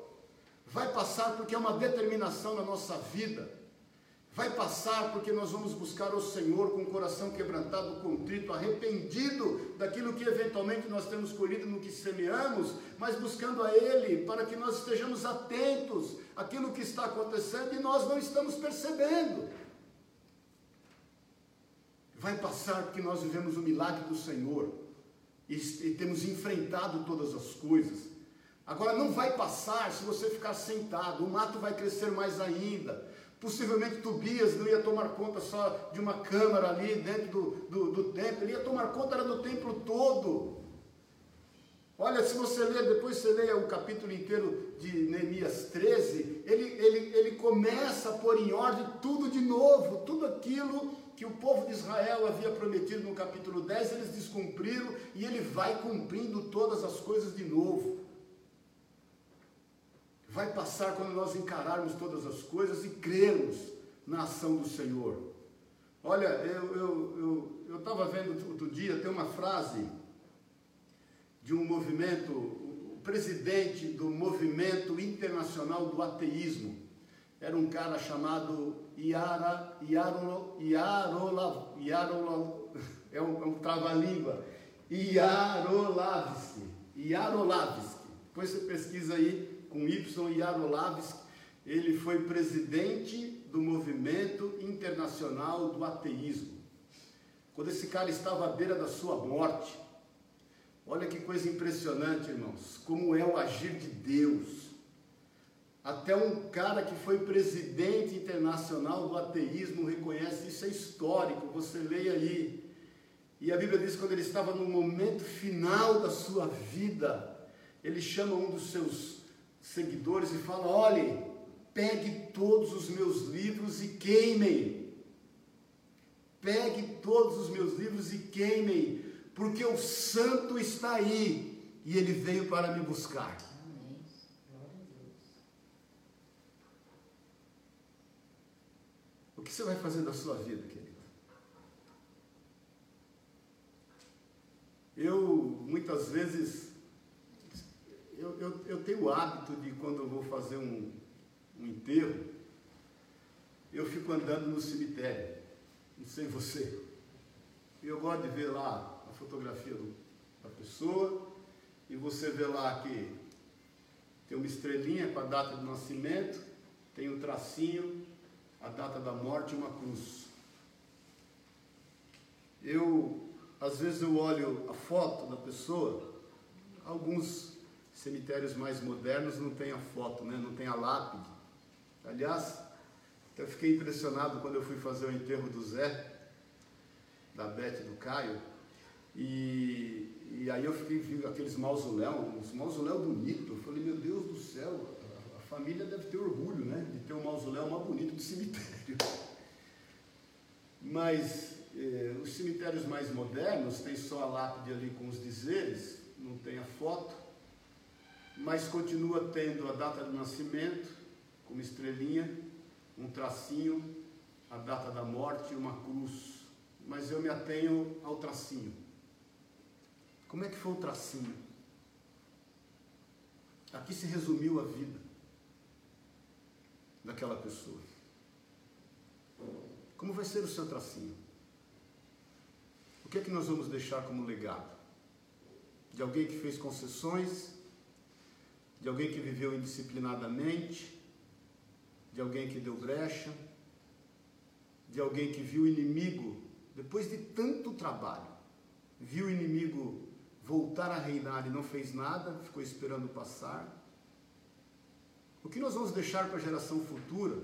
Vai passar porque é uma determinação na nossa vida. Vai passar porque nós vamos buscar o Senhor com o coração quebrantado, contrito, arrependido daquilo que eventualmente nós temos colhido no que semeamos, mas buscando a Ele para que nós estejamos atentos àquilo que está acontecendo e nós não estamos percebendo. Vai passar porque nós vivemos o milagre do Senhor e, e temos enfrentado todas as coisas. Agora não vai passar se você ficar sentado, o mato vai crescer mais ainda Possivelmente Tobias não ia tomar conta só de uma câmara ali dentro do, do, do templo, ele ia tomar conta era do templo todo. Olha, se você ler, depois você leia o capítulo inteiro de Neemias 13, ele, ele, ele começa a pôr em ordem tudo de novo, tudo aquilo que o povo de Israel havia prometido no capítulo 10, eles descumpriram e ele vai cumprindo todas as coisas de novo vai passar quando nós encararmos todas as coisas e crermos na ação do Senhor. Olha, eu estava eu, eu, eu vendo outro dia, tem uma frase de um movimento, o presidente do movimento internacional do ateísmo, era um cara chamado Iara, Iarola, é um, é um trava-língua, Iarolavski, Iarolavski, depois você pesquisa aí, com Y Yarolavski, ele foi presidente do movimento internacional do ateísmo. Quando esse cara estava à beira da sua morte, olha que coisa impressionante, irmãos, como é o agir de Deus. Até um cara que foi presidente internacional do ateísmo reconhece isso é histórico, você leia aí. E a Bíblia diz que quando ele estava no momento final da sua vida, ele chama um dos seus seguidores e fala: olhem, pegue todos os meus livros e queimem. Pegue todos os meus livros e queimem, porque o santo está aí e ele veio para me buscar. O que você vai fazer da sua vida, querido? Eu muitas vezes eu, eu, eu tenho o hábito de, quando eu vou fazer um, um enterro, fico andando no cemitério, não sei você. Eu gosto de ver lá fotografia do, da pessoa, e você vê lá que tem uma estrelinha com a data de nascimento, tem um tracinho, a data da morte e uma cruz. Eu, às vezes eu olho a foto da pessoa, alguns cemitérios mais modernos não tem a foto, né? não tem a lápide. Aliás, eu fiquei impressionado quando eu fui fazer o enterro do Zé, da Bete do Caio, e, e aí eu fiquei vendo aqueles mausoléus, uns mausoléus bonitos. Eu falei, meu Deus do céu, a, família deve ter orgulho, né? De ter um mausoléu mais bonito do cemitério. Mas eh, os cemitérios mais modernos têm só a lápide ali com os dizeres, não tem a foto, mas continua tendo a data de nascimento, com uma estrelinha, um tracinho, a data da morte e uma cruz. Mas eu me atenho ao tracinho. Como é que foi o tracinho? Aqui se resumiu a vida daquela pessoa. Como vai ser o seu tracinho? O que é que nós vamos deixar como legado? De alguém que fez concessões, de alguém que viveu indisciplinadamente, de alguém que deu brecha, de alguém que viu o inimigo, depois de tanto trabalho, viu o inimigo voltar a reinar e não fez nada, ficou esperando passar. O que nós vamos deixar para a geração futura,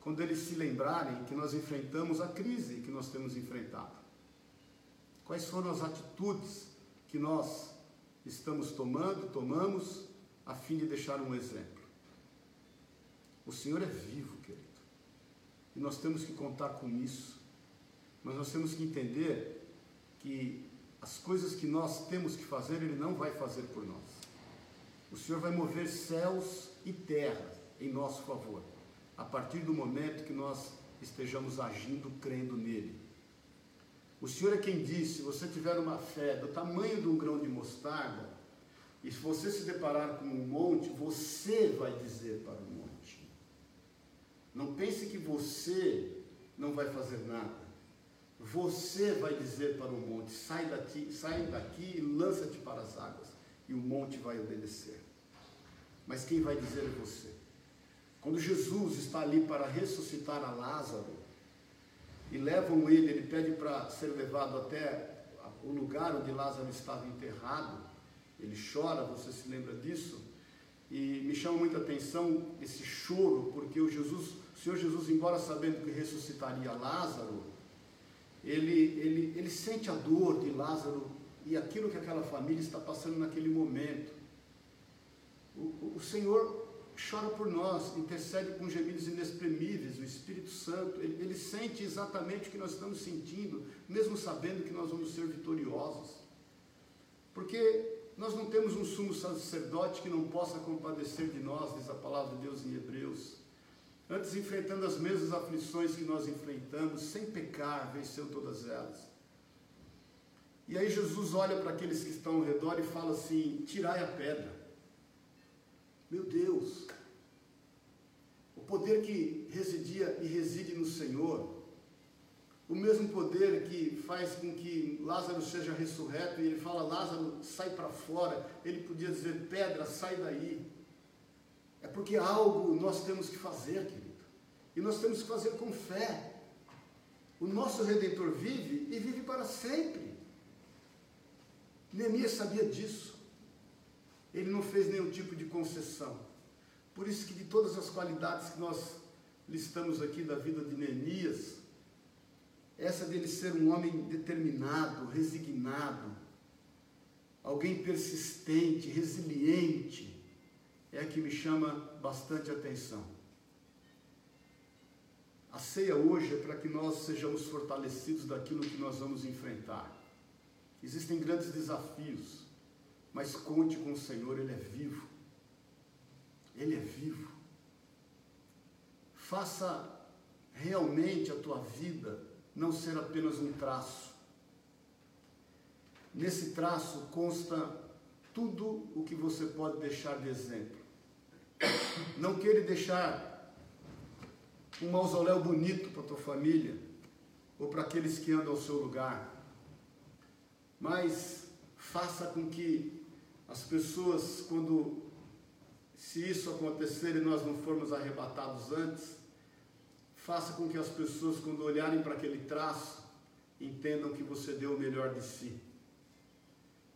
quando eles se lembrarem que nós enfrentamos a crise que nós temos enfrentado? Quais foram as atitudes que nós estamos tomando, tomamos, a fim de deixar um exemplo? O Senhor é vivo, querido. E nós temos que contar com isso. Mas nós temos que entender que as coisas que nós temos que fazer, Ele não vai fazer por nós. O Senhor vai mover céus e terra em nosso favor, a partir do momento que nós estejamos agindo, crendo nele. O Senhor é quem disse: se você tiver uma fé do tamanho de um grão de mostarda, e se você se deparar com um monte, você vai dizer para o monte. Não pense que você não vai fazer nada. Você vai dizer para o monte: sai daqui, sai daqui e lança-te para as águas, e o monte vai obedecer. Mas quem vai dizer é você. Quando Jesus está ali para ressuscitar a Lázaro, e levam ele, ele pede para ser levado até o lugar onde Lázaro estava enterrado. Ele chora, você se lembra disso? E me chama muita atenção esse choro, porque o Jesus, o Senhor Jesus, embora sabendo que ressuscitaria Lázaro, ele, ele, ele sente a dor de Lázaro e aquilo que aquela família está passando naquele momento. O, o Senhor chora por nós, intercede com gemidos inexprimíveis, o Espírito Santo, ele, ele sente exatamente o que nós estamos sentindo, mesmo sabendo que nós vamos ser vitoriosos. Porque nós não temos um sumo sacerdote que não possa compadecer de nós, diz a palavra de Deus em Hebreus. Antes, enfrentando as mesmas aflições que nós enfrentamos, sem pecar, venceu todas elas. E aí Jesus olha para aqueles que estão ao redor e fala assim: tirai a pedra. Meu Deus, o poder que residia e reside no Senhor, o mesmo poder que faz com que Lázaro seja ressurreto, e ele fala: Lázaro, sai para fora. Ele podia dizer: pedra, sai daí. É porque algo nós temos que fazer, querido. E nós temos que fazer com fé. O nosso Redentor vive e vive para sempre. Neemias sabia disso. Ele não fez nenhum tipo de concessão. Por isso que de todas as qualidades que nós listamos aqui da vida de Neemias, essa dele ser um homem determinado, resignado, alguém persistente, resiliente, é a que me chama bastante atenção. A ceia hoje é para que nós sejamos fortalecidos daquilo que nós vamos enfrentar. Existem grandes desafios, mas conte com o Senhor, Ele é vivo. Ele é vivo. Faça realmente a tua vida não ser apenas um traço. Nesse traço consta tudo o que você pode deixar de exemplo. Não queira deixar um mausoléu bonito para tua família ou para aqueles que andam ao seu lugar. Mas faça com que as pessoas, quando se isso acontecer e nós não formos arrebatados antes, faça com que as pessoas, quando olharem para aquele traço, entendam que você deu o melhor de si.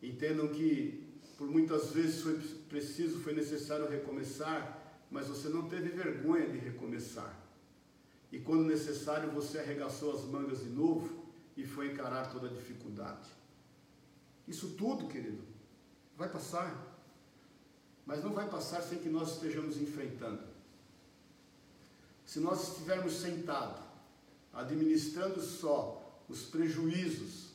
Entendam que por muitas vezes foi preciso, foi necessário recomeçar, mas você não teve vergonha de recomeçar. E quando necessário, você arregaçou as mangas de novo e foi encarar toda a dificuldade. Isso tudo, querido, vai passar. Mas não vai passar sem que nós estejamos enfrentando. Se nós estivermos sentados, administrando só os prejuízos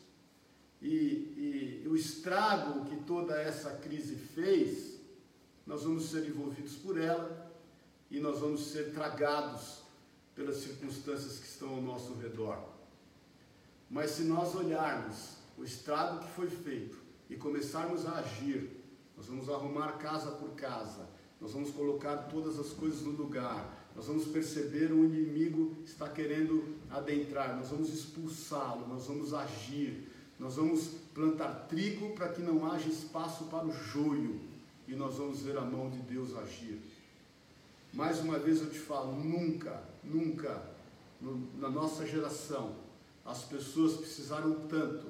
e, e o estrago que toda essa crise fez, nós vamos ser envolvidos por ela e nós vamos ser tragados pelas circunstâncias que estão ao nosso redor. Mas se nós olharmos o estrago que foi feito e começarmos a agir, nós vamos arrumar casa por casa, nós vamos colocar todas as coisas no lugar, nós vamos perceber o inimigo está querendo adentrar, nós vamos expulsá-lo, nós vamos agir, nós vamos plantar trigo para que não haja espaço para o joio e nós vamos ver a mão de Deus agir. Mais uma vez eu te falo, nunca, nunca no, na nossa geração as pessoas precisaram tanto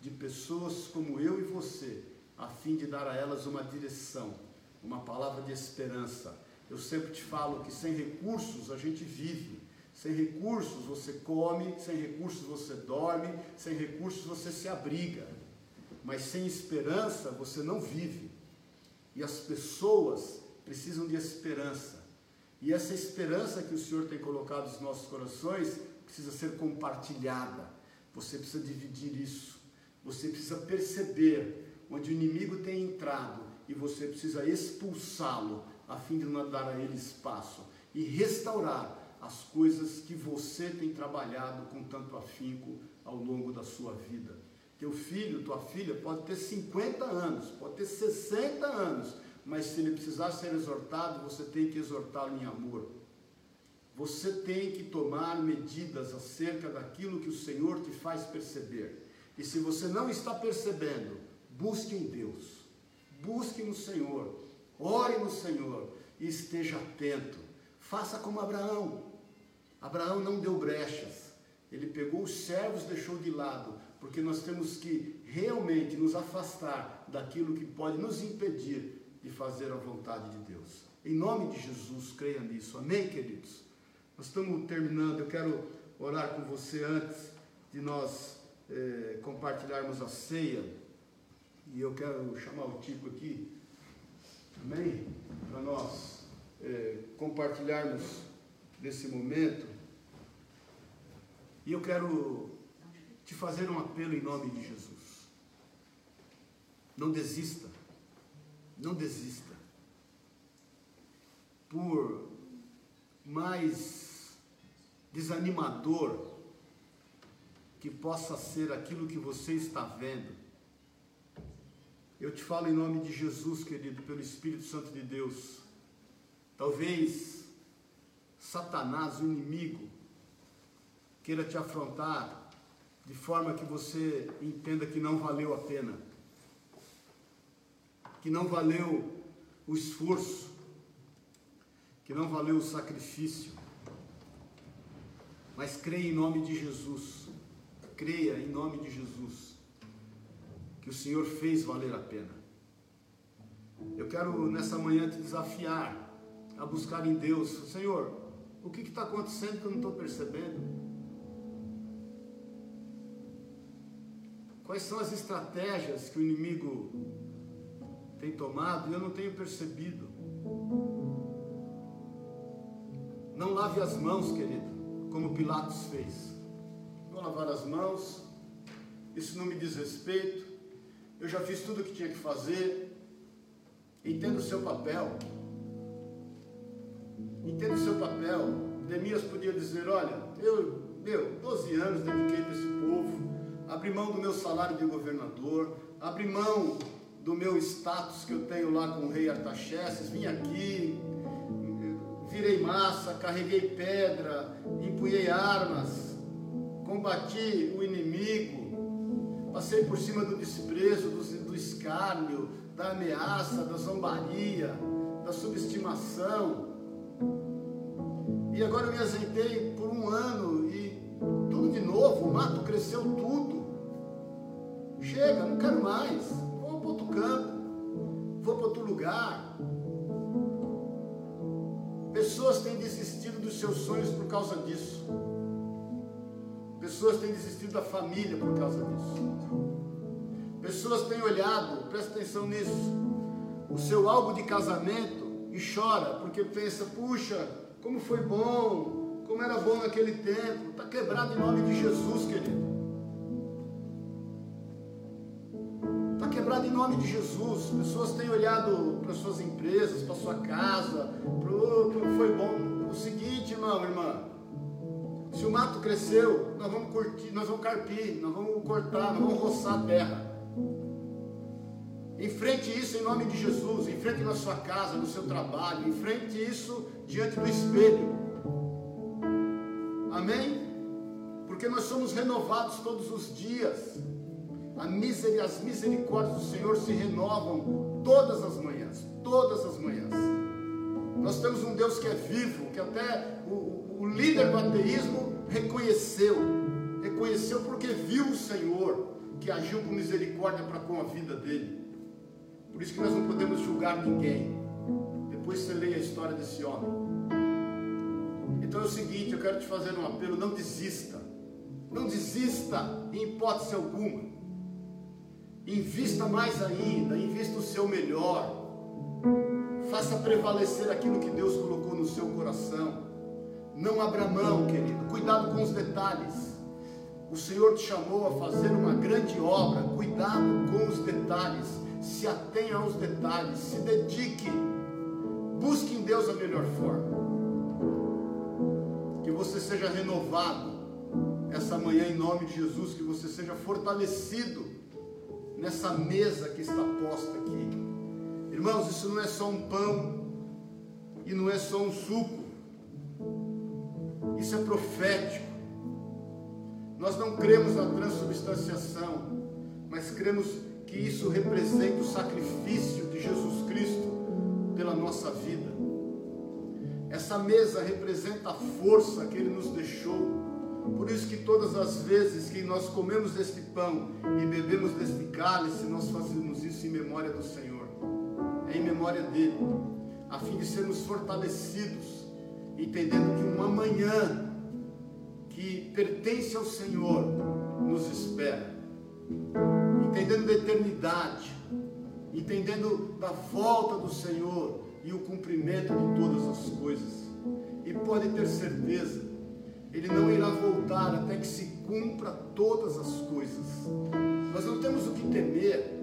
de pessoas como eu e você, a fim de dar a elas uma direção, uma palavra de esperança. Eu sempre te falo que sem recursos a gente vive, sem recursos você come, sem recursos você dorme, sem recursos você se abriga. Mas sem esperança você não vive. E as pessoas precisam de esperança. E essa esperança que o Senhor tem colocado nos nossos corações precisa ser compartilhada. Você precisa dividir isso. Você precisa perceber onde o inimigo tem entrado e você precisa expulsá-lo a fim de não dar a ele espaço e restaurar as coisas que você tem trabalhado com tanto afinco ao longo da sua vida. Teu filho, tua filha pode ter 50 anos, pode ter 60 anos, mas se ele precisar ser exortado, você tem que exortá-lo em amor. Você tem que tomar medidas acerca daquilo que o Senhor te faz perceber. E se você não está percebendo, busque em Deus, busque no Senhor, ore no Senhor e esteja atento. Faça como Abraão. Abraão não deu brechas. Ele pegou os servos, deixou de lado, porque nós temos que realmente nos afastar daquilo que pode nos impedir de fazer a vontade de Deus. Em nome de Jesus, creia nisso. Amém, queridos? Nós estamos terminando. Eu quero orar com você antes de nós eh, compartilharmos a ceia. E eu quero chamar o Tico aqui. Amém? Para nós eh, compartilharmos desse momento. E eu quero te fazer um apelo em nome de Jesus. Não desista. Não desista. Por mais desanimador que possa ser aquilo que você está vendo, eu te falo em nome de Jesus, querido, pelo Espírito Santo de Deus. Talvez Satanás, o inimigo, queira te afrontar de forma que você entenda que não valeu a pena, que não valeu o esforço, que não valeu o sacrifício. Mas creia em nome de Jesus, creia em nome de Jesus, que o Senhor fez valer a pena. Eu quero nessa manhã te desafiar a buscar em Deus, Senhor, o que está acontecendo que eu não estou percebendo? Quais são as estratégias que o inimigo tem tomado e eu não tenho percebido? Não lave as mãos, querido, como Pilatos fez. Vou lavar as mãos, isso não me diz respeito, eu já fiz tudo o que tinha que fazer. Entenda o seu papel. Entenda o seu papel. Neemias podia dizer: Olha, eu, meu, 12 anos dediquei para esse povo, abri mão do meu salário de governador, abri mão do meu status que eu tenho lá com o rei Artaxerxes, vim aqui, tirei massa, carreguei pedra, empunhei armas, combati o inimigo, passei por cima do desprezo, do, do escárnio, da ameaça, da zombaria, da subestimação. E agora eu me azeitei por um ano e tudo de novo, o mato cresceu tudo. Chega, não quero mais. Vou para outro campo, vou para outro lugar. Pessoas têm desistido dos seus sonhos por causa disso. Pessoas têm desistido da família por causa disso. Pessoas têm olhado, presta atenção nisso, o seu álbum de casamento e chora, porque pensa, puxa, como foi bom, como era bom naquele tempo. Está quebrado em nome de Jesus, querido. Em nome de Jesus. Pessoas têm olhado para suas empresas, para sua casa, para o foi bom. O seguinte, irmão, irmã. Se o mato cresceu, nós vamos curtir, nós vamos carpir, nós vamos cortar, nós vamos roçar a terra. Enfrente isso em nome de Jesus. Enfrente na sua casa, no seu trabalho. Enfrente isso diante do espelho. Amém? Porque nós somos renovados todos os dias. A miser, as misericórdias do Senhor se renovam todas as manhãs. Todas as manhãs. Nós temos um Deus que é vivo, que até o, o líder do ateísmo reconheceu. Reconheceu porque viu o Senhor que agiu com misericórdia para com a vida dele. Por isso que nós não podemos julgar ninguém. Depois você leia a história desse homem. Então é o seguinte, eu quero te fazer um apelo, não desista. Não desista em hipótese alguma. Invista mais ainda, invista o seu melhor. Faça prevalecer aquilo que Deus colocou no seu coração. Não abra mão, querido. Cuidado com os detalhes. O Senhor te chamou a fazer uma grande obra. Cuidado com os detalhes se atenha aos detalhes, se dedique, busque em Deus a melhor forma. Que você seja renovado essa manhã em nome de Jesus, que você seja fortalecido nessa mesa que está posta aqui. Irmãos, isso não é só um pão e não é só um suco. Isso é profético. Nós não cremos na transubstanciação, mas cremos que isso representa o sacrifício de Jesus Cristo pela nossa vida. Essa mesa representa a força que Ele nos deixou. Por isso que todas as vezes que nós comemos este pão e bebemos deste cálice, nós fazemos isso em memória do Senhor. É em memória dele, a fim de sermos fortalecidos, entendendo que uma manhã que pertence ao Senhor nos espera entendendo da eternidade, entendendo da volta do Senhor e o cumprimento de todas as coisas. E pode ter certeza, Ele não irá voltar até que se cumpra todas as coisas. Nós não temos o que temer.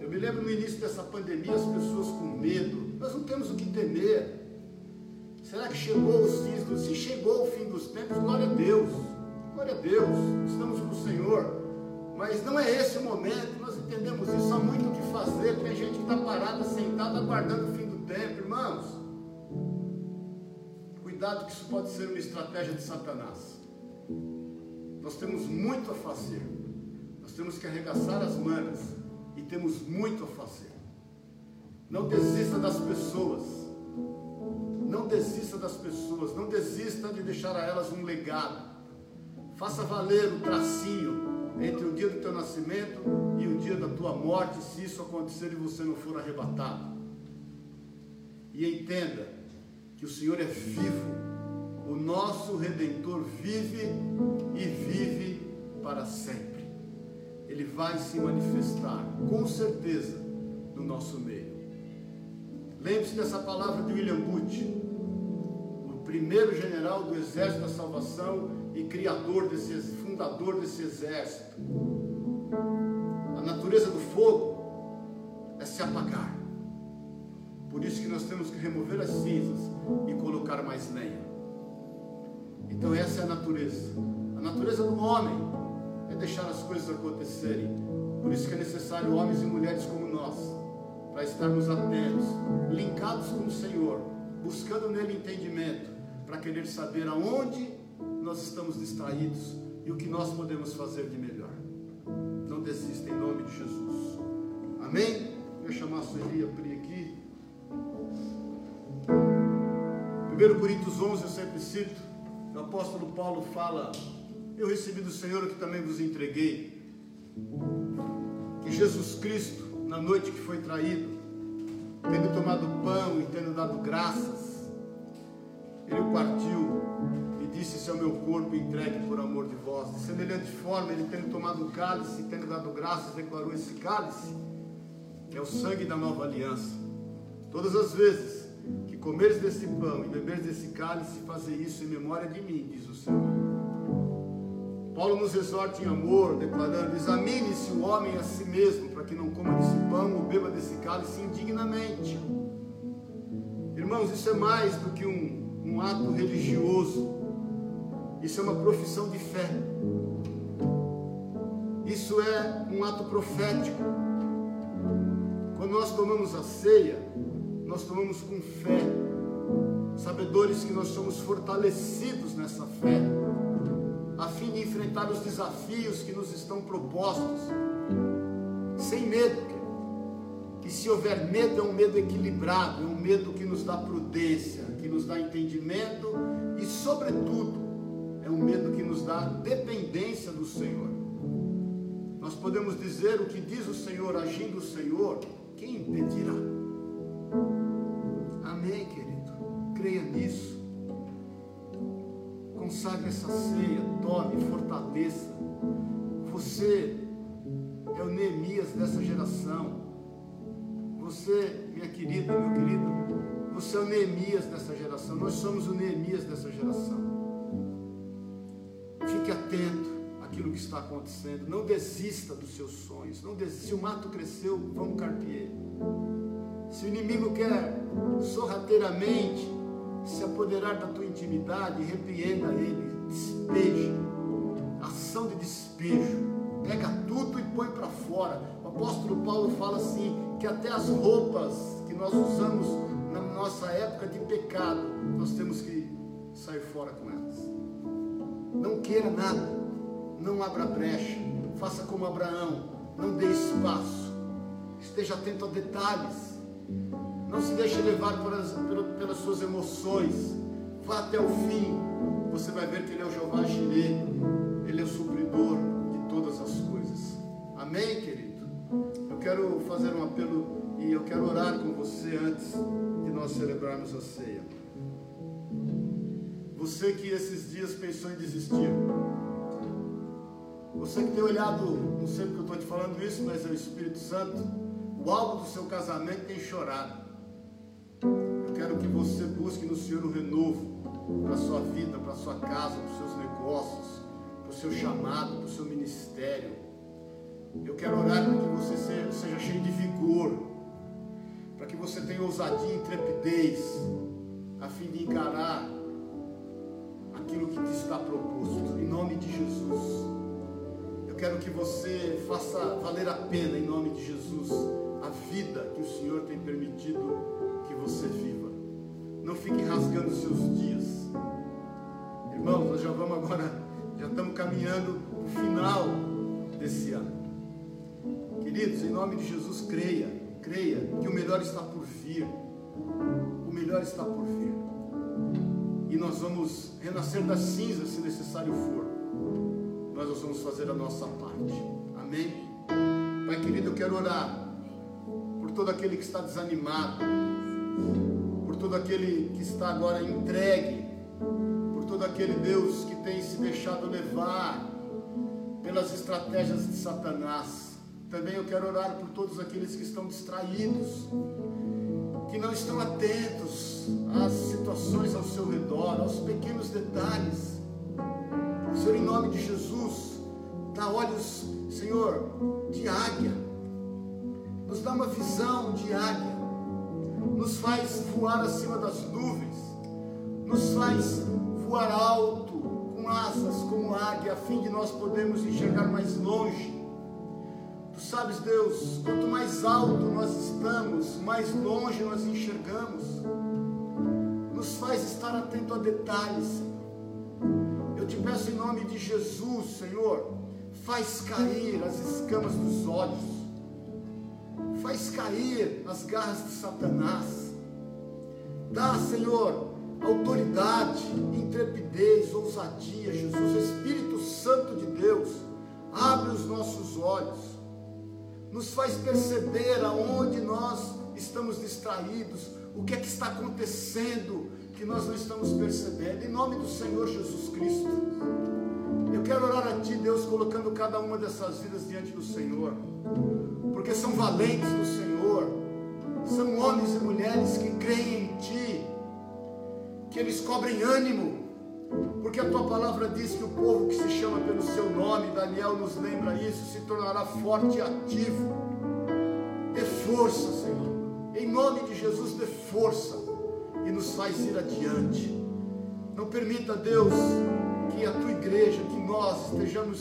Eu me lembro no início dessa pandemia, as pessoas com medo. Nós não temos o que temer. Será que chegou os fins. Se chegou o fim dos tempos, glória a Deus. Glória a Deus. Estamos com o Senhor. Mas não é esse o momento, nós entendemos isso, há muito o que fazer, tem gente que está parada, sentada, aguardando o fim do tempo, irmãos. Cuidado que isso pode ser uma estratégia de Satanás. Nós temos muito a fazer. Nós temos que arregaçar as mangas e temos muito a fazer. Não desista das pessoas. Não desista das pessoas. Não desista de deixar a elas um legado. Faça valer o tracinho entre o dia do teu nascimento e o dia da tua morte, se isso acontecer e você não for arrebatado. E entenda que o Senhor é vivo, o nosso Redentor vive e vive para sempre. Ele vai se manifestar, com certeza, no nosso meio. Lembre-se dessa palavra de William Booth, o primeiro general do Exército da Salvação e criador desse, fundador desse exército. A natureza do fogo é se apagar. Por isso que nós temos que remover as cinzas e colocar mais lenha. Então essa é a natureza. A natureza do homem é deixar as coisas acontecerem. Por isso que é necessário homens e mulheres como nós, para estarmos atentos, linkados com o Senhor, buscando nele entendimento, para querer saber aonde nós estamos distraídos e o que nós podemos fazer de melhor. Não desista em nome de Jesus. Amém? Vou chamar a Sueli a 1 Coríntios 11, eu sempre cito, o apóstolo Paulo fala: Eu recebi do Senhor o que também vos entreguei. Que Jesus Cristo, na noite que foi traído, tendo tomado pão e tendo dado graças, ele partiu e disse: Esse é o meu corpo entregue por amor de vós. De semelhante forma, ele tendo tomado o cálice e tendo dado graças, declarou: Esse cálice é o sangue da nova aliança. Todas as vezes que comeres desse pão e beberes desse cálice, fazer isso em memória de mim, diz o Senhor. Paulo nos exorta em amor, declarando: examine-se o homem a si mesmo, para que não coma desse pão ou beba desse cálice indignamente. Irmãos, isso é mais do que um, um ato religioso, isso é uma profissão de fé, isso é um ato profético. Quando nós tomamos a ceia, nós tomamos com fé, sabedores que nós somos fortalecidos nessa fé a fim de enfrentar os desafios que nos estão propostos, sem medo. Que se houver medo, é um medo equilibrado, é um medo que nos dá prudência, que nos dá entendimento e, sobretudo, é um medo que nos dá dependência do Senhor. Nós podemos dizer o que diz o Senhor, agindo o Senhor, quem impedirá? Creia nisso consagre essa ceia, tome, fortaleça. Você é o Neemias dessa geração. Você, minha querida, meu querido, você é o Neemias dessa geração. Nós somos o Neemias dessa geração. Fique atento àquilo que está acontecendo. Não desista dos seus sonhos. Não desista. Se o mato cresceu, vamos carpir. Se o inimigo quer sorrateiramente se apoderar da tua intimidade, repreenda ele, despeje, ação de despejo, pega tudo e põe para fora. O apóstolo Paulo fala assim: que até as roupas que nós usamos na nossa época de pecado, nós temos que sair fora com elas. Não queira nada, não abra brecha, faça como Abraão, não dê espaço, esteja atento a detalhes não se deixe levar pelas, pelas suas emoções. Vá até o fim. Você vai ver que Ele é o Jeová Jireh. Ele é o supridor de todas as coisas. Amém, querido? Eu quero fazer um apelo e eu quero orar com você antes de nós celebrarmos a ceia. Você que esses dias pensou em desistir. Você que tem olhado, não sei porque eu estou te falando isso, mas é o Espírito Santo. O alvo do seu casamento tem chorado quero que você busque no Senhor o renovo para a sua vida, para a sua casa, para os seus negócios, para o seu chamado, para o seu ministério. Eu quero orar para que você seja, seja cheio de vigor, para que você tenha ousadia e intrepidez, a fim de encarar aquilo que te está proposto, em nome de Jesus. Eu quero que você faça valer a pena, em nome de Jesus, a vida que o Senhor tem permitido que você viva. Não fique rasgando seus dias. Irmãos, nós já vamos agora, já estamos caminhando para o final desse ano. Queridos, em nome de Jesus, creia, creia que o melhor está por vir. O melhor está por vir. E nós vamos renascer das cinzas, se necessário for. Mas nós vamos fazer a nossa parte. Amém? Pai querido, eu quero orar por todo aquele que está desanimado todo aquele que está agora entregue, por todo aquele Deus que tem se deixado levar pelas estratégias de Satanás. Também eu quero orar por todos aqueles que estão distraídos, que não estão atentos às situações ao seu redor, aos pequenos detalhes. Senhor, em nome de Jesus, dá olhos, Senhor, de águia, nos dá uma visão de águia nos faz voar acima das nuvens, nos faz voar alto, com asas como águia, a fim de nós podermos enxergar mais longe. Tu sabes, Deus, quanto mais alto nós estamos, mais longe nós enxergamos. nos faz estar atento a detalhes, Senhor. Eu te peço em nome de Jesus, Senhor, faz cair as escamas dos olhos, faz cair as garras de Satanás. Dá, Senhor, autoridade, intrepidez, ousadia, Jesus, Espírito Santo de Deus, abre os nossos olhos, nos faz perceber aonde nós estamos distraídos, o que é que está acontecendo que nós não estamos percebendo, em nome do Senhor Jesus Cristo. Eu quero orar a Ti, Deus, colocando cada uma dessas vidas diante do Senhor, porque são valentes do Senhor, são homens e mulheres que creem em Ti, que eles cobrem ânimo, porque a tua palavra diz que o povo que se chama pelo seu nome, Daniel nos lembra isso, se tornará forte e ativo. Dê força, Senhor. Em nome de Jesus, dê força e nos faz ir adiante. Não permita, Deus, que a tua igreja, que nós estejamos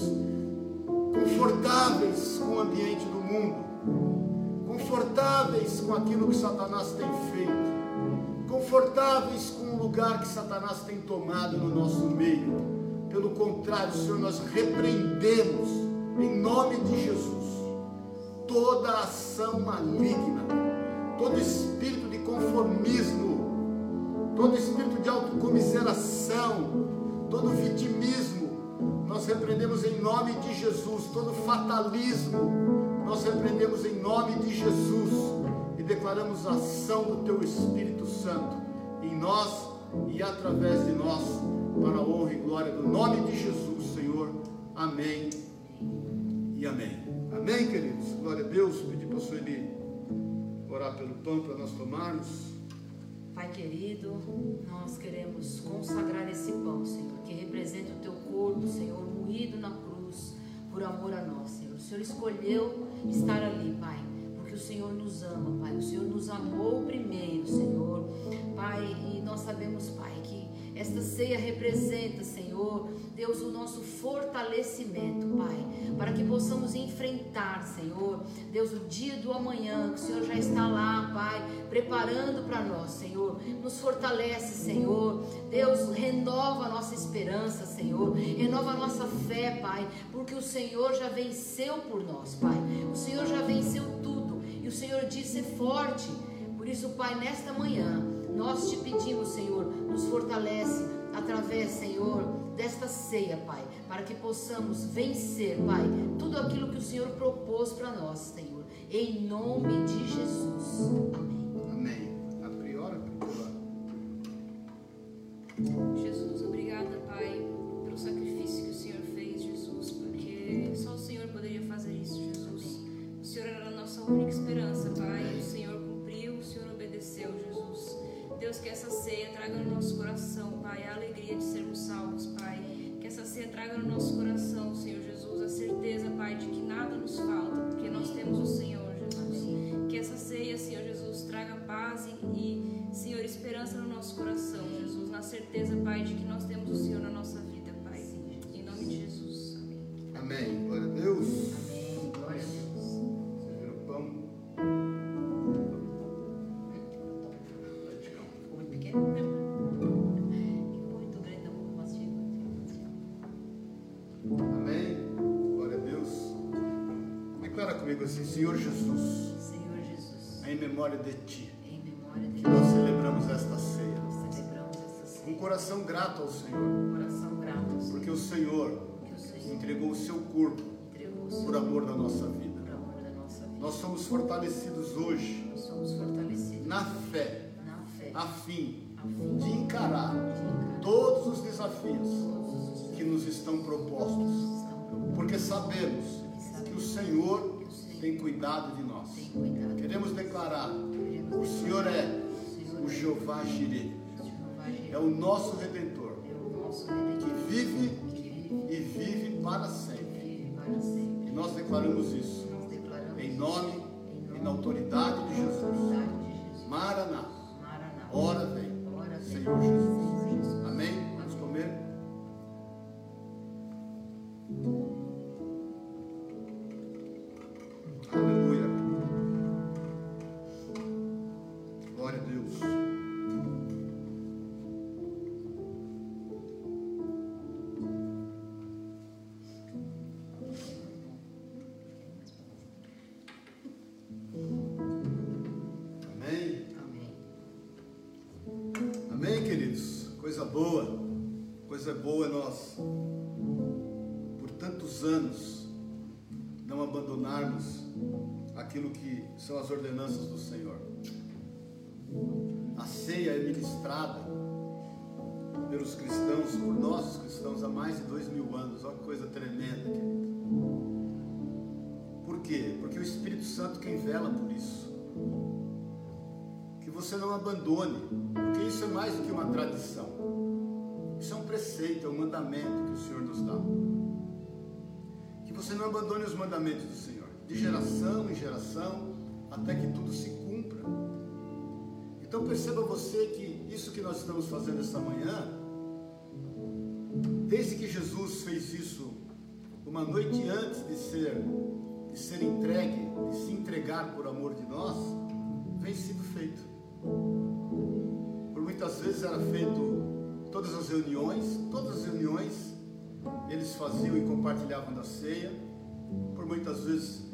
confortáveis com o ambiente do mundo, confortáveis com aquilo que Satanás tem feito, confortáveis com o lugar que Satanás tem tomado no nosso meio. Pelo contrário, Senhor, nós repreendemos em nome de Jesus toda ação maligna, todo espírito de conformismo, todo espírito de autocomiseração, todo vitimismo, nós repreendemos em nome de Jesus, todo fatalismo, nós repreendemos em nome de Jesus e declaramos a ação do Teu Espírito Santo em nós e através de nós, para a honra e glória do nome de Jesus, Senhor. Amém e amém. Amém, queridos? Glória a Deus. Pedir para o Sueli orar pelo pão para nós tomarmos. Pai querido, nós queremos consagrar esse pão, Senhor, que representa o teu corpo, Senhor, moído na cruz por amor a nós, Senhor. O Senhor escolheu estar ali, Pai, porque o Senhor nos ama, Pai. O Senhor nos amou primeiro, Senhor. Pai, e nós sabemos, Pai, que esta ceia representa, Senhor, Deus, o nosso fortalecimento, Pai, para que possamos enfrentar, Senhor, Deus, o dia do amanhã, que o Senhor já está lá, Pai, preparando para nós, Senhor. Nos fortalece, Senhor. Deus, renova a nossa esperança, Senhor. Renova a nossa fé, Pai, porque o Senhor já venceu por nós, Pai. O Senhor já venceu tudo e o Senhor disse forte. Por isso, Pai, nesta manhã, nós te pedimos, Senhor, nos fortalece através, Senhor, desta ceia, Pai, para que possamos vencer, Pai, tudo aquilo que o Senhor propôs para nós, Senhor. Em nome de Jesus. Amém. Amém. A priori, Jesus, obrigada, Pai, pelo sacrifício que o Senhor fez, Jesus, porque só o Senhor poderia fazer isso, Jesus. O Senhor era a nossa única esperança, Pai. O Senhor cumpriu, o Senhor obedeceu, Jesus. Deus, que essa ceia traga no nosso coração, Pai, a alegria de sermos salvos, Pai. Que essa ceia traga no nosso coração, Senhor Jesus, a certeza, Pai, de que nada nos falta, porque nós temos o Senhor, Jesus. Que essa ceia, Senhor Jesus, traga paz e, Senhor, esperança no nosso coração, Jesus. Na certeza, Pai, de que nós temos o Senhor na nossa vida, Pai. Em nome de Jesus. Amém. Amém. Glória a Deus. Grato ao Senhor, Coração grato, Senhor, porque o Senhor o Senhor entregou o seu corpo o por Senhor amor da nossa vida. por da nossa vida. Nós somos fortalecidos hoje Nós somos fortalecidos na fé, na fé, a fim a fim de encarar de encarar todos os desafios todos os que nos estão propostos, porque sabemos que o Senhor tem cuidado de nós. Cuidado. Queremos declarar: Queremos o Senhor é o Jeová Jireh, é o nosso redentor, é o nosso que Redentor, vive que vive e vive para sempre. E nós declaramos isso em nome e na autoridade de Jesus. Maraná, ora vem. Senhor Jesus. Mais de dois mil anos. Olha que coisa tremenda. Por quê? Porque o Espírito Santo quem vela por isso. Que você não abandone, porque isso é mais do que uma tradição. Isso é um preceito, é um mandamento que o Senhor nos dá. Que você não abandone os mandamentos do Senhor, de geração em geração, até que tudo se cumpra. Então perceba você que isso que nós estamos fazendo esta manhã, desde que Jesus fez isso uma noite antes de ser de ser entregue, de se entregar por amor de nós, vem sido feito. Por muitas vezes era feito todas as reuniões, todas as reuniões eles faziam e compartilhavam da ceia. Por muitas vezes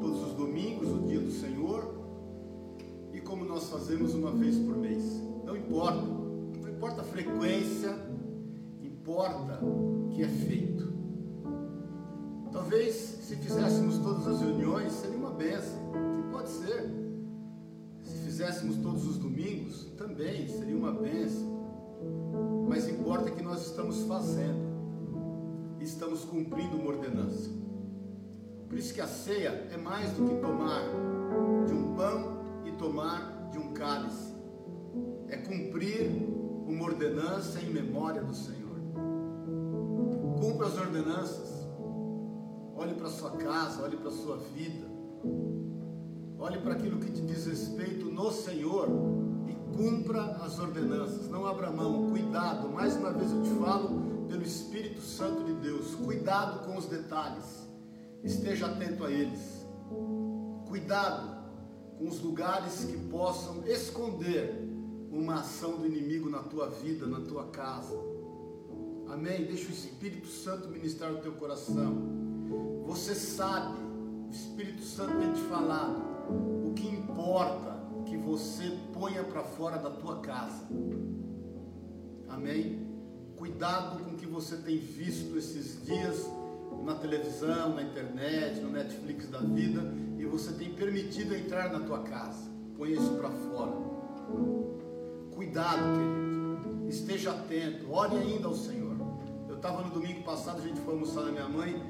todos os domingos, o dia do Senhor, e como nós fazemos uma vez por mês. Não importa, não importa a frequência, importa que é feito. Talvez se fizéssemos todas as reuniões, seria uma benção. Pode ser. Se fizéssemos todos os domingos, também seria uma benção. Mas importa que nós estamos fazendo. Estamos cumprindo uma ordenança. Por isso que a ceia é mais do que tomar de um pão e tomar de um cálice. É cumprir uma ordenança em memória do Senhor. Cumpra as ordenanças. Olhe para a sua casa, olhe para a sua vida. Olhe para aquilo que te diz respeito no Senhor e cumpra as ordenanças. Não abra mão, cuidado. Mais uma vez eu te falo pelo Espírito Santo de Deus. Cuidado com os detalhes. Esteja atento a eles. Cuidado com os lugares que possam esconder uma ação do inimigo na tua vida, na tua casa. Amém? Deixa o Espírito Santo ministrar o teu coração. Você sabe, o Espírito Santo tem te falado, o que importa que você ponha para fora da tua casa. Amém? Cuidado com o que você tem visto esses dias na televisão, na internet, no Netflix da vida e você tem permitido entrar na tua casa. Põe isso para fora. Cuidado, querido. Esteja atento. Ore ainda ao Senhor. Eu estava no domingo passado, a gente foi almoçar na minha mãe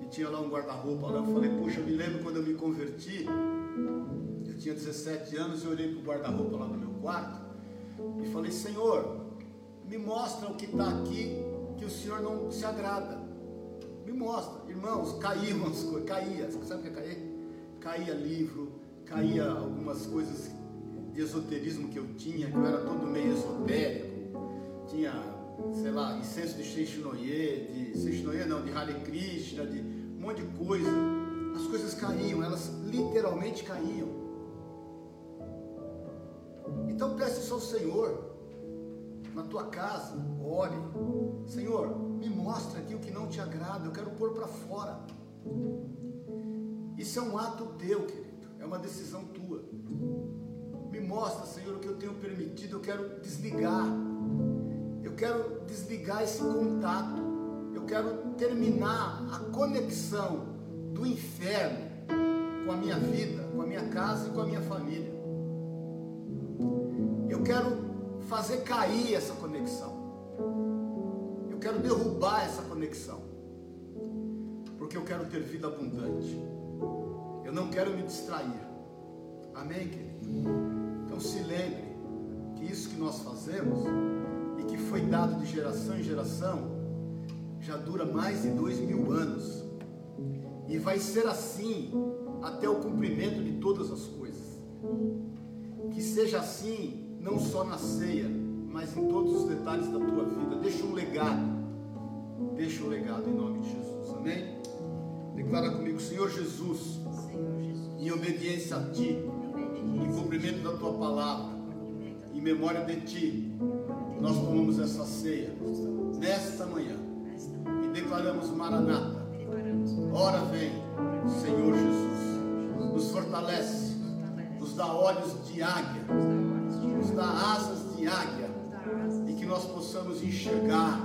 e tinha lá um guarda-roupa lá. Eu falei, puxa, eu me lembro quando eu me converti. Eu tinha 17 anos e olhei para o guarda-roupa lá no meu quarto e falei, Senhor, me mostra o que está aqui que o Senhor não se agrada. Me mostra, irmãos, caíam as coisas, caía, sabe o que é cair? Caía livro, caía algumas coisas de esoterismo que eu tinha, que eu era todo meio esotérico, tinha, sei lá, incenso de Seixinoye, de Seixinoye não, de Hare Krishna, de um monte de coisa. As coisas caíam, elas literalmente caíam. Então peça isso ao Senhor, na tua casa, ore. Senhor, me mostra aqui o que não te agrada, eu quero pôr para fora. Isso é um ato teu, querido, é uma decisão tua. Me mostra, Senhor, o que eu tenho permitido, eu quero desligar. Eu quero desligar esse contato. Eu quero terminar a conexão do inferno com a minha vida, com a minha casa e com a minha família. Eu quero fazer cair essa conexão. Eu quero derrubar essa conexão. Porque eu quero ter vida abundante. Eu não quero me distrair. Amém, querido? Então se lembre que isso que nós fazemos e que foi dado de geração em geração já dura mais de dois mil anos. E vai ser assim até o cumprimento de todas as coisas. Que seja assim, não só na ceia, mas em todos os detalhes da tua vida. Deixa um legado. Deixa um legado em nome de Jesus. Amém? Declara comigo, Senhor Jesus, Senhor Jesus, em obediência a Ti, em cumprimento da Tua palavra, em memória de Ti, nós tomamos essa ceia nesta manhã e declaramos Maranata. Ora vem, Senhor Jesus, nos fortalece, nos dá olhos de águia, nos dá asas de águia e que nós possamos enxergar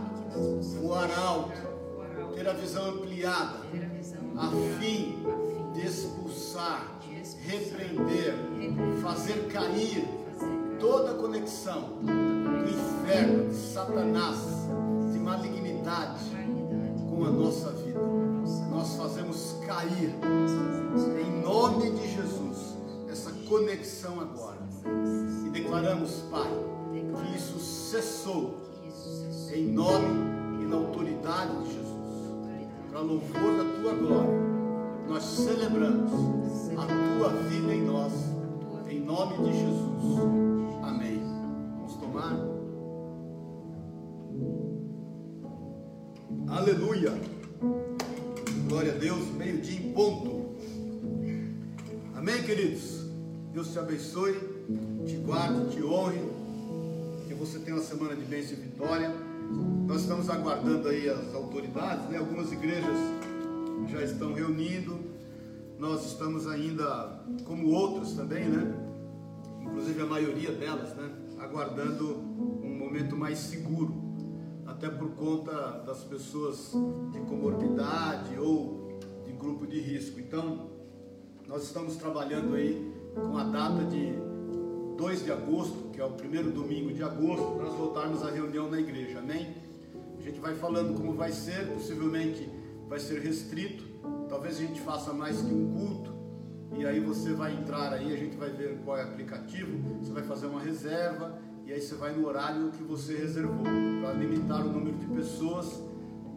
voar alto, ter a visão ampliada, a fim de expulsar, repreender, fazer cair toda conexão do inferno, de Satanás, de malignidade com a nossa vida. Nós fazemos cair, em nome de Jesus, essa conexão agora. E declaramos, Pai, que isso cessou, em nome e na autoridade de Jesus para louvor da tua glória, nós celebramos a tua vida em nós, em nome de Jesus. Amém. Vamos tomar. Aleluia. Glória a Deus, meio-dia em ponto. Amém, queridos? Deus te abençoe, te guarde, te honre. Que você tenha uma semana de bênção e vitória. Nós estamos aguardando aí as autoridades, né? Algumas igrejas já estão reunindo. Nós estamos ainda, como outras também, né? Inclusive a maioria delas, né? Aguardando um momento mais seguro, até por conta das pessoas de comorbidade ou de grupo de risco. Então, nós estamos trabalhando aí com a data de 2 de agosto, que é o primeiro domingo de agosto, para nós voltarmos à reunião na igreja, amém? A gente vai falando como vai ser, possivelmente vai ser restrito, talvez a gente faça mais que um culto, e aí você vai entrar aí, a gente vai ver qual é o aplicativo, você vai fazer uma reserva, e aí você vai no horário que você reservou, para limitar o número de pessoas,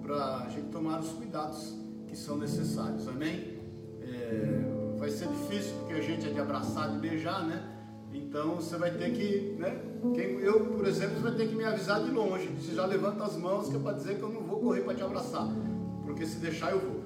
para a gente tomar os cuidados que são necessários, amém? É, vai ser difícil porque a gente é de abraçar e beijar, né? Então você vai ter que, né? Quem, eu, por exemplo, você vai ter que me avisar de longe. Você já levanta as mãos que é para dizer que eu não vou correr para te abraçar. Porque se deixar eu vou.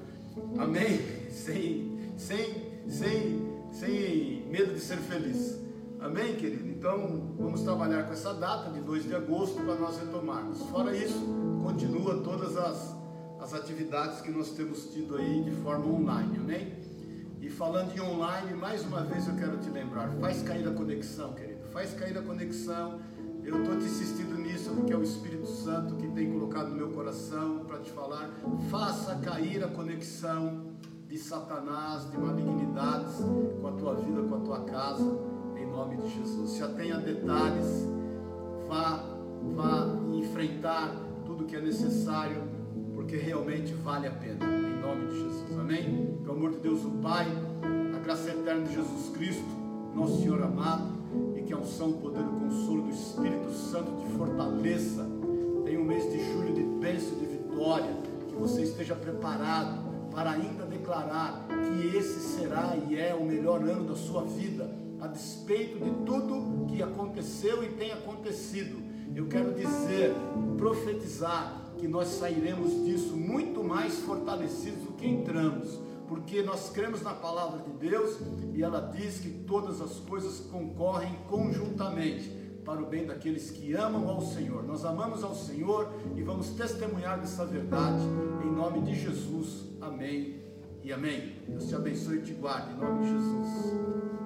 Amém? Sem, sem, sem, sem medo de ser feliz. Amém, querido? Então vamos trabalhar com essa data de 2 de agosto para nós retomarmos. Fora isso, continua todas as, as atividades que nós temos tido aí de forma online. Amém? E falando em online, mais uma vez eu quero te lembrar: faz cair a conexão, querido, faz cair a conexão. Eu estou te insistindo nisso porque é o Espírito Santo que tem colocado no meu coração para te falar. Faça cair a conexão de Satanás, de malignidades com a tua vida, com a tua casa, em nome de Jesus. Se atenha detalhes, vá, vá enfrentar tudo que é necessário, porque realmente vale a pena, em nome de Jesus. Amém? Pelo amor de Deus, o Pai, a graça eterna de Jesus Cristo, nosso Senhor amado, e que a unção, o poder o consolo do Espírito Santo te fortaleça. Tenha um mês de julho de bênção de vitória, que você esteja preparado para ainda declarar que esse será e é o melhor ano da sua vida, a despeito de tudo que aconteceu e tem acontecido. Eu quero dizer, profetizar que nós sairemos disso muito mais fortalecidos do que entramos, porque nós cremos na palavra de Deus e ela diz que todas as coisas concorrem conjuntamente para o bem daqueles que amam ao Senhor. Nós amamos ao Senhor e vamos testemunhar dessa verdade em nome de Jesus. Amém e amém. Deus te abençoe e te guarde em nome de Jesus.